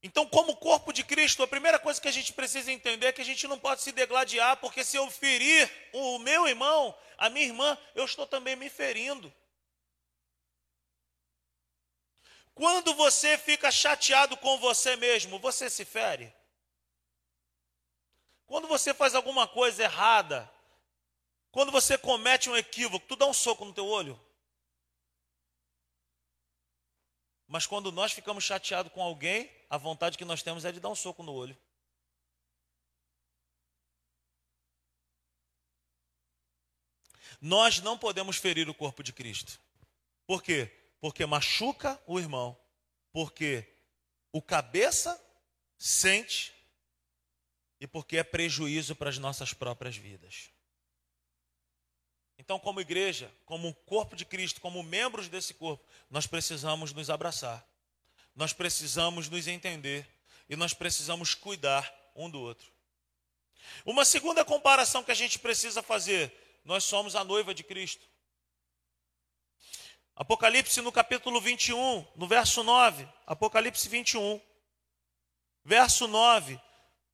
Então, como corpo de Cristo, a primeira coisa que a gente precisa entender é que a gente não pode se degladiar, porque se eu ferir o meu irmão, a minha irmã, eu estou também me ferindo. Quando você fica chateado com você mesmo, você se fere? Quando você faz alguma coisa errada, quando você comete um equívoco, tu dá um soco no teu olho? Mas quando nós ficamos chateados com alguém, a vontade que nós temos é de dar um soco no olho. Nós não podemos ferir o corpo de Cristo. Por quê? Porque machuca o irmão. Porque o cabeça sente e porque é prejuízo para as nossas próprias vidas. Então, como igreja, como corpo de Cristo, como membros desse corpo, nós precisamos nos abraçar, nós precisamos nos entender e nós precisamos cuidar um do outro. Uma segunda comparação que a gente precisa fazer: nós somos a noiva de Cristo. Apocalipse no capítulo 21, no verso 9, Apocalipse 21, verso 9,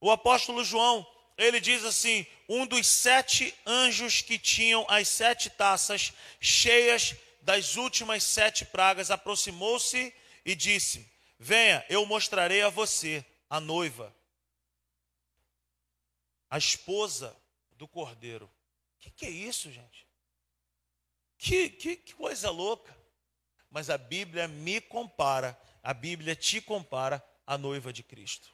o apóstolo João ele diz assim: um dos sete anjos que tinham as sete taças cheias das últimas sete pragas aproximou-se e disse: Venha, eu mostrarei a você, a noiva, a esposa do cordeiro. O que, que, é isso, gente? Que, que, que coisa louca. Mas a Bíblia me compara, a Bíblia te compara à noiva de Cristo.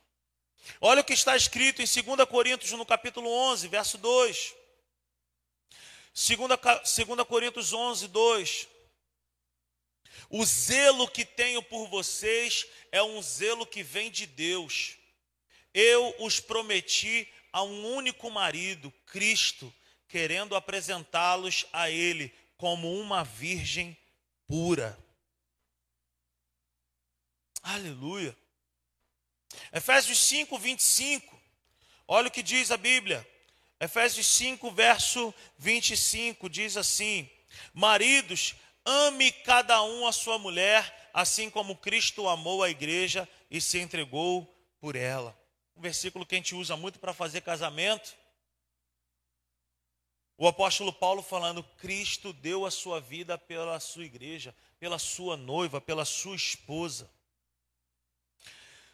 Olha o que está escrito em 2 Coríntios, no capítulo 11, verso 2. 2, Coríntios 11, 2. O zelo que tenho por vocês é um zelo que vem de Deus. Eu os prometi a um único marido, Cristo, querendo apresentá-los a Ele como uma virgem pura. Aleluia. Efésios 5, 25. Olha o que diz a Bíblia. Efésios 5, verso 25 diz assim: Maridos, ame cada um a sua mulher, assim como Cristo amou a igreja e se entregou por ela. Um versículo que a gente usa muito para fazer casamento. O apóstolo Paulo falando: Cristo deu a sua vida pela sua igreja, pela sua noiva, pela sua esposa.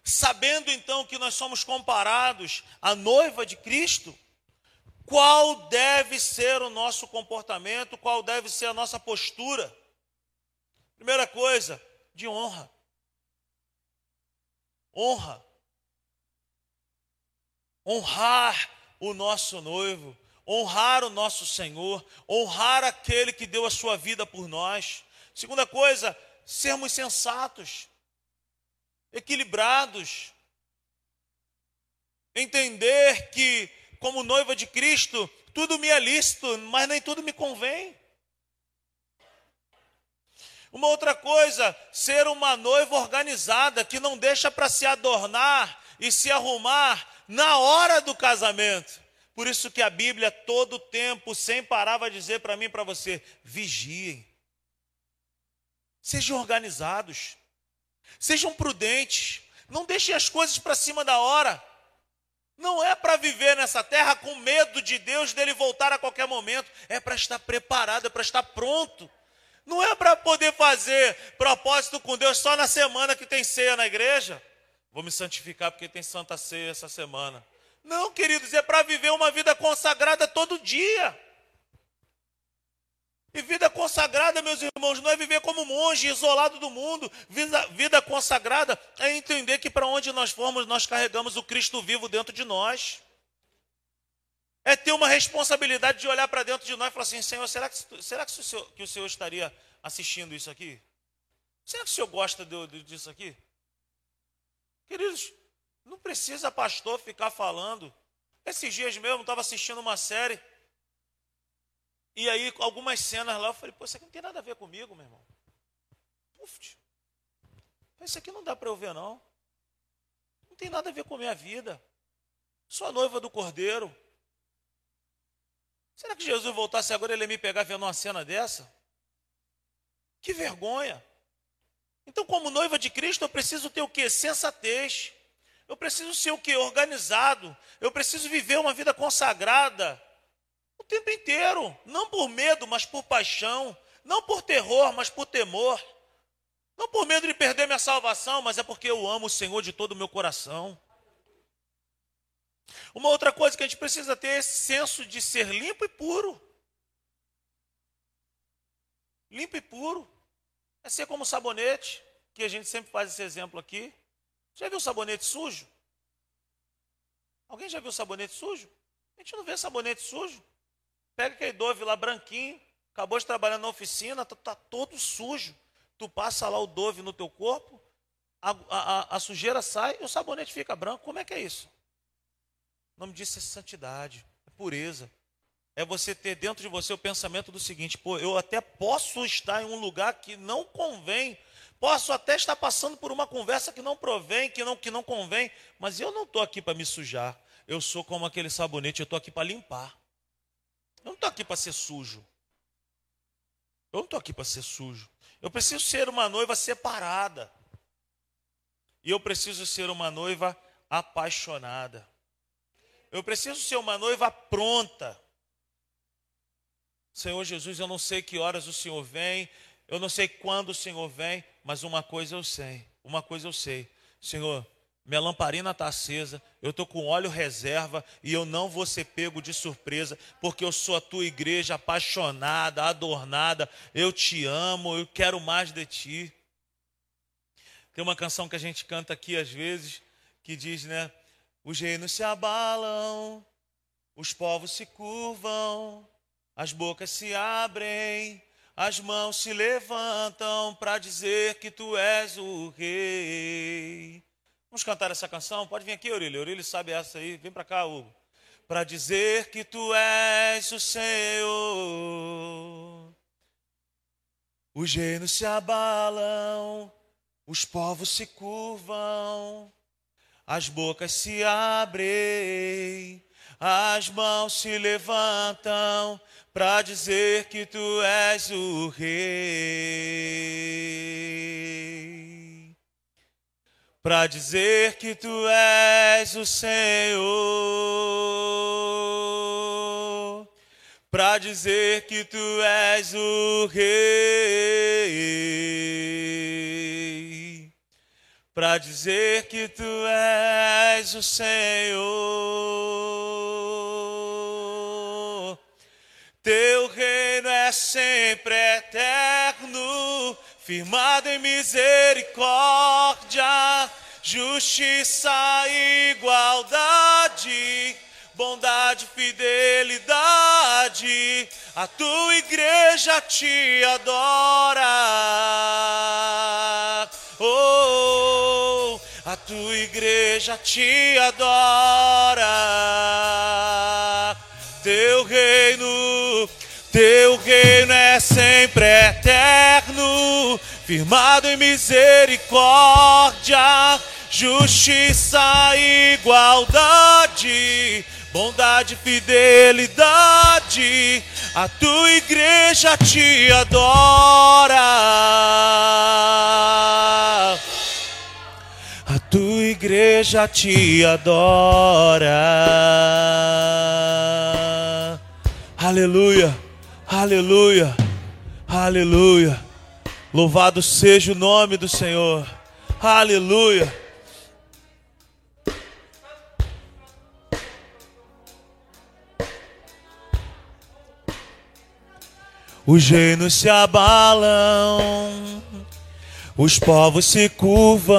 Sabendo então que nós somos comparados à noiva de Cristo, qual deve ser o nosso comportamento, qual deve ser a nossa postura? Primeira coisa, de honra. Honra. Honrar o nosso noivo, honrar o nosso Senhor, honrar aquele que deu a sua vida por nós. Segunda coisa, sermos sensatos equilibrados. Entender que, como noiva de Cristo, tudo me é lícito, mas nem tudo me convém. Uma outra coisa, ser uma noiva organizada, que não deixa para se adornar e se arrumar na hora do casamento. Por isso que a Bíblia todo tempo, sem parar, vai dizer para mim e para você: vigiem. Sejam organizados. Sejam prudentes. Não deixem as coisas para cima da hora. Não é para viver nessa terra com medo de Deus, dele voltar a qualquer momento. É para estar preparado, é para estar pronto. Não é para poder fazer propósito com Deus só na semana que tem ceia na igreja. Vou me santificar porque tem santa ceia essa semana. Não, queridos, é para viver uma vida consagrada todo dia. E vida consagrada, meus irmãos, não é viver como monge, isolado do mundo. Vida, vida consagrada é entender que para onde nós formos, nós carregamos o Cristo vivo dentro de nós. É ter uma responsabilidade de olhar para dentro de nós e falar assim: Senhor, será que, será que, o, senhor, que o Senhor estaria assistindo isso aqui? Será que o Senhor gosta de, de, disso aqui? Queridos, não precisa pastor ficar falando. Esses dias mesmo, estava assistindo uma série. E aí, algumas cenas lá, eu falei, pô, isso aqui não tem nada a ver comigo, meu irmão. Puf. Isso aqui não dá para eu ver, não. Não tem nada a ver com a minha vida. Sou a noiva do cordeiro. Será que Jesus voltasse agora ele ia me pegar vendo uma cena dessa? Que vergonha. Então, como noiva de Cristo, eu preciso ter o quê? Sensatez. Eu preciso ser o que? Organizado. Eu preciso viver uma vida consagrada o tempo inteiro. Não por medo, mas por paixão. Não por terror, mas por temor. Não por medo de perder minha salvação, mas é porque eu amo o Senhor de todo o meu coração. Uma outra coisa que a gente precisa ter é esse senso de ser limpo e puro. Limpo e puro. É ser como sabonete, que a gente sempre faz esse exemplo aqui. Já viu sabonete sujo? Alguém já viu sabonete sujo? A gente não vê sabonete sujo. Pega aquele Dove lá branquinho, acabou de trabalhar na oficina, está tá todo sujo. Tu passa lá o Dove no teu corpo, a, a, a, sujeira sai e o sabonete fica branco. Como é que é isso? O nome disso é santidade, é pureza. É você ter dentro de você o pensamento do seguinte: pô, eu até posso estar em um lugar que não convém, posso até estar passando por uma conversa que não provém, que não, que não convém, mas eu não estou aqui para me sujar. Eu sou como aquele sabonete, eu estou aqui para limpar. Eu não estou aqui para ser sujo. Eu não estou aqui para ser sujo. Eu preciso ser uma noiva separada. E eu preciso ser uma noiva apaixonada. Eu preciso ser uma noiva pronta. Senhor Jesus, eu não sei que horas o Senhor vem, eu não sei quando o Senhor vem, mas uma coisa eu sei, uma coisa eu sei. Senhor, minha lamparina está acesa, eu estou com óleo reserva e eu não vou ser pego de surpresa, porque eu sou a tua igreja apaixonada, adornada, eu te amo, eu quero mais de ti. Tem uma canção que a gente canta aqui às vezes, que diz, né? Os reinos se abalam, os povos se curvam, as bocas se abrem, as mãos se levantam para dizer que tu és o rei. Vamos cantar essa canção? Pode vir aqui, Aurílio. Aurílio sabe essa aí. Vem para cá, Hugo. Para dizer que tu és o Senhor. Os reinos se abalam, os povos se curvam, as bocas se abrem, as mãos se levantam para dizer que tu és o rei. Para dizer que tu és o Senhor. Para dizer que tu és o rei para dizer que tu és o Senhor. Teu reino é sempre eterno, firmado em misericórdia, justiça e igualdade, bondade, fidelidade. A tua igreja te adora. Oh, a tua igreja te adora. Teu reino, teu reino é sempre eterno, firmado em misericórdia, justiça e igualdade, bondade fidelidade. A tua igreja te adora igreja te adora. Aleluia, aleluia, aleluia. Louvado seja o nome do Senhor. Aleluia. Os reinos se abalam os povos se curvam,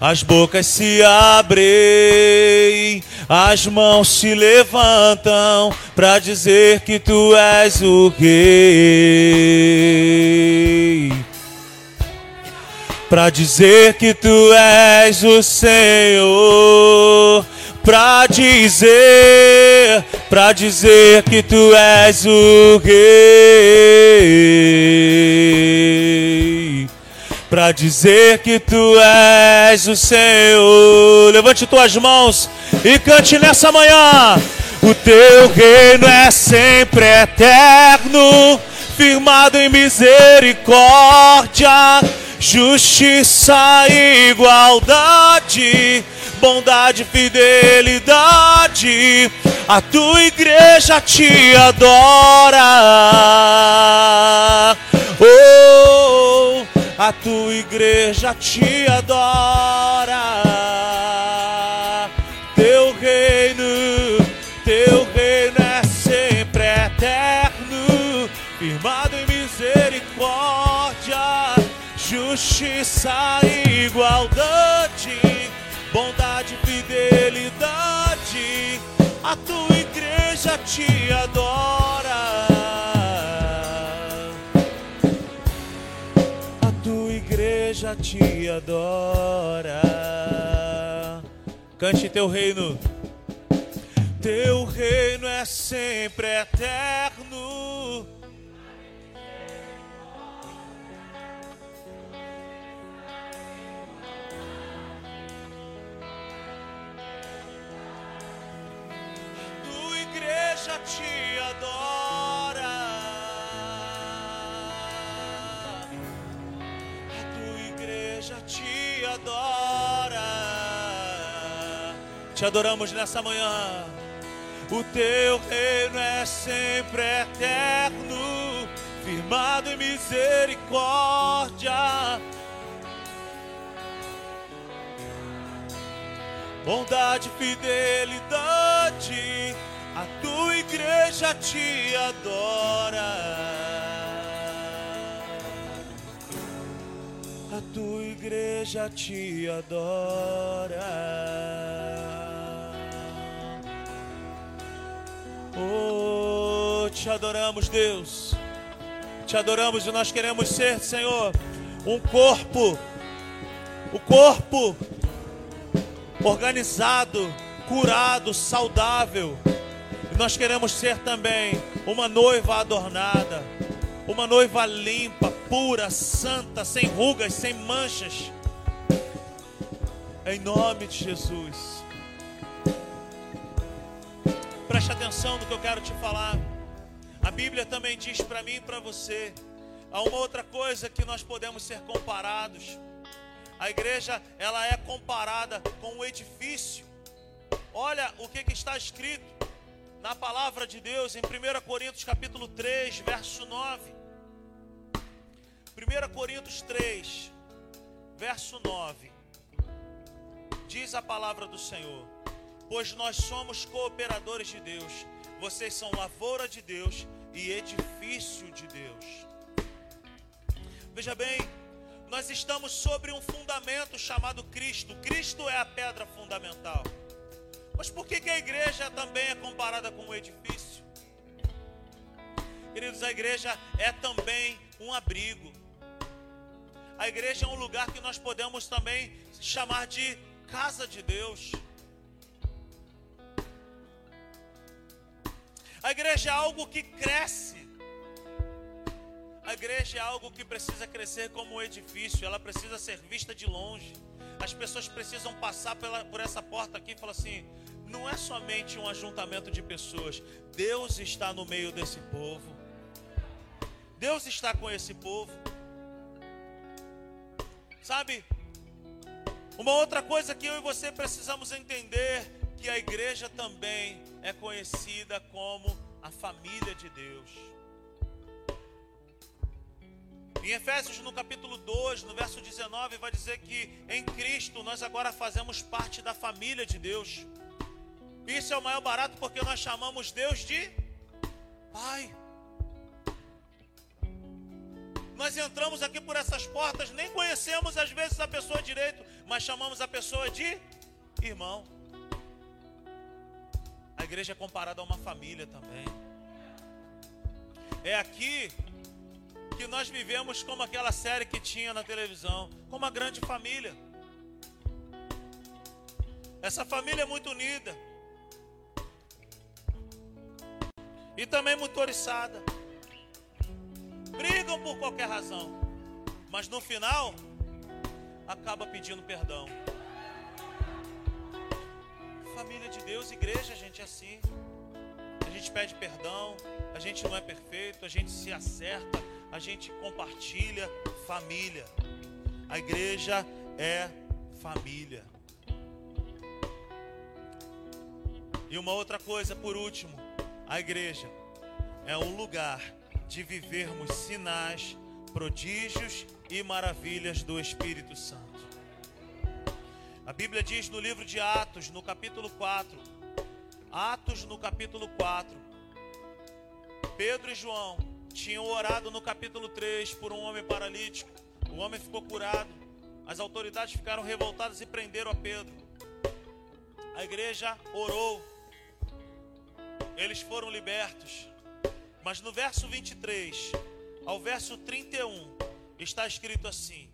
as bocas se abrem, as mãos se levantam para dizer que tu és o rei. para dizer que tu és o Senhor, para dizer, para dizer que tu és o rei. Para dizer que tu és o Senhor. Levante tuas mãos e cante nessa manhã. O teu reino é sempre eterno, firmado em misericórdia justiça e igualdade, bondade e fidelidade. A tua igreja te adora. Oh, a tua igreja te adora. Teu reino, teu reino é sempre eterno, firmado em misericórdia justiça e igualdade, bondade e fidelidade, a tua igreja te adora. Igreja te adora. Cante teu reino. Teu reino é sempre eterno igreja te adora. Igreja te adora. Te adoramos nessa manhã. O teu reino é sempre eterno, firmado em misericórdia. Bondade, fidelidade a tua igreja te adora. A tua igreja te adora. Oh, te adoramos, Deus. Te adoramos e nós queremos ser, Senhor, um corpo, o corpo organizado, curado, saudável nós queremos ser também uma noiva adornada, uma noiva limpa, pura, santa, sem rugas, sem manchas. Em nome de Jesus. Preste atenção no que eu quero te falar. A Bíblia também diz para mim e para você. Há uma outra coisa que nós podemos ser comparados. A igreja, ela é comparada com um edifício. Olha o que, que está escrito na palavra de Deus em 1 Coríntios capítulo 3, verso 9. 1 Coríntios 3, verso 9. Diz a palavra do Senhor: Pois nós somos cooperadores de Deus, vocês são lavoura de Deus e edifício de Deus. Veja bem, nós estamos sobre um fundamento chamado Cristo. Cristo é a pedra fundamental. Mas por que, que a igreja também é comparada com um edifício? Queridos, a igreja é também um abrigo. A igreja é um lugar que nós podemos também chamar de casa de Deus. A igreja é algo que cresce. A igreja é algo que precisa crescer como um edifício, ela precisa ser vista de longe. As pessoas precisam passar pela, por essa porta aqui e falar assim: não é somente um ajuntamento de pessoas. Deus está no meio desse povo. Deus está com esse povo. Sabe? Uma outra coisa que eu e você precisamos entender que a igreja também é conhecida como a família de Deus. Em Efésios, no capítulo 2, no verso 19, vai dizer que em Cristo nós agora fazemos parte da família de Deus. Isso é o maior barato porque nós chamamos Deus de Pai. Nós entramos aqui por essas portas, nem conhecemos às vezes a pessoa direito, mas chamamos a pessoa de irmão. A igreja é comparada a uma família também. É aqui que nós vivemos como aquela série que tinha na televisão, como uma grande família. Essa família é muito unida. E também muito oriçada. Brigam por qualquer razão. Mas no final, acaba pedindo perdão. Família de Deus, igreja, gente, é assim. A gente pede perdão, a gente não é perfeito, a gente se acerta, a gente compartilha família. A igreja é família. E uma outra coisa, por último, a igreja é um lugar de vivermos sinais, prodígios e maravilhas do Espírito Santo. A Bíblia diz no livro de Atos, no capítulo 4, Atos no capítulo 4, Pedro e João tinham orado no capítulo 3 por um homem paralítico. O homem ficou curado. As autoridades ficaram revoltadas e prenderam a Pedro. A igreja orou. Eles foram libertos. Mas no verso 23 ao verso 31 está escrito assim: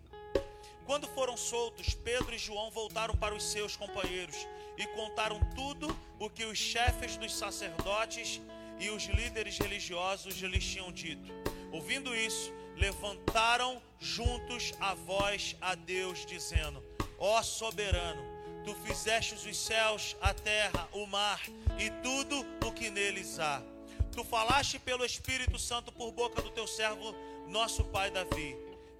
Quando foram soltos, Pedro e João voltaram para os seus companheiros e contaram tudo o que os chefes dos sacerdotes e os líderes religiosos lhes tinham dito. Ouvindo isso, levantaram juntos a voz a Deus, dizendo: Ó soberano, tu fizeste os céus, a terra, o mar e tudo o que neles há. Tu falaste pelo Espírito Santo por boca do teu servo, nosso pai Davi.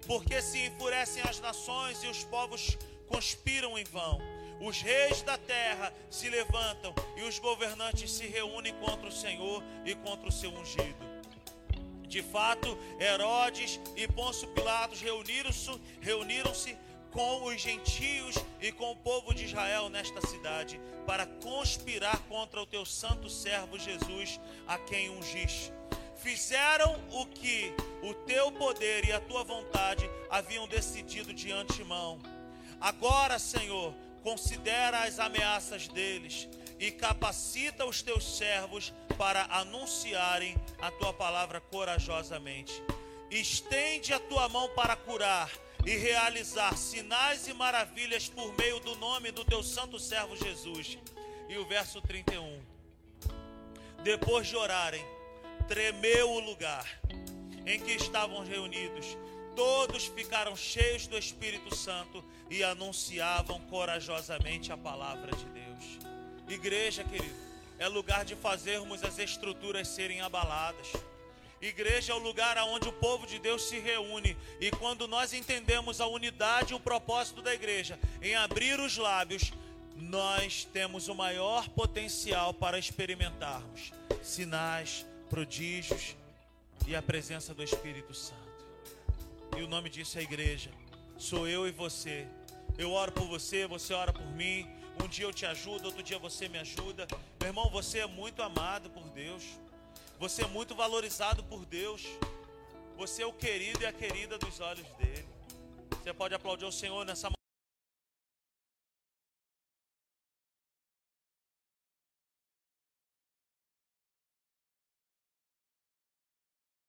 Porque se enfurecem as nações e os povos conspiram em vão. Os reis da terra se levantam e os governantes se reúnem contra o Senhor e contra o seu ungido. De fato, Herodes e Pôncio Pilatos reuniram-se reuniram com os gentios e com o povo de Israel nesta cidade para conspirar contra o teu santo servo Jesus, a quem ungiste. Fizeram o que o teu poder e a tua vontade haviam decidido de antemão. Agora, Senhor, considera as ameaças deles e capacita os teus servos para anunciarem a tua palavra corajosamente. Estende a tua mão para curar e realizar sinais e maravilhas por meio do nome do teu santo servo Jesus. E o verso 31. Depois de orarem, tremeu o lugar em que estavam reunidos todos ficaram cheios do Espírito Santo e anunciavam corajosamente a palavra de Deus. Igreja, querido, é lugar de fazermos as estruturas serem abaladas. Igreja é o lugar onde o povo de Deus se reúne. E quando nós entendemos a unidade e o propósito da igreja em abrir os lábios, nós temos o maior potencial para experimentarmos sinais, prodígios e a presença do Espírito Santo. E o nome disso é igreja. Sou eu e você. Eu oro por você, você ora por mim. Um dia eu te ajudo, outro dia você me ajuda. Meu irmão, você é muito amado por Deus. Você é muito valorizado por Deus. Você é o querido e a querida dos olhos dele. Você pode aplaudir o Senhor nessa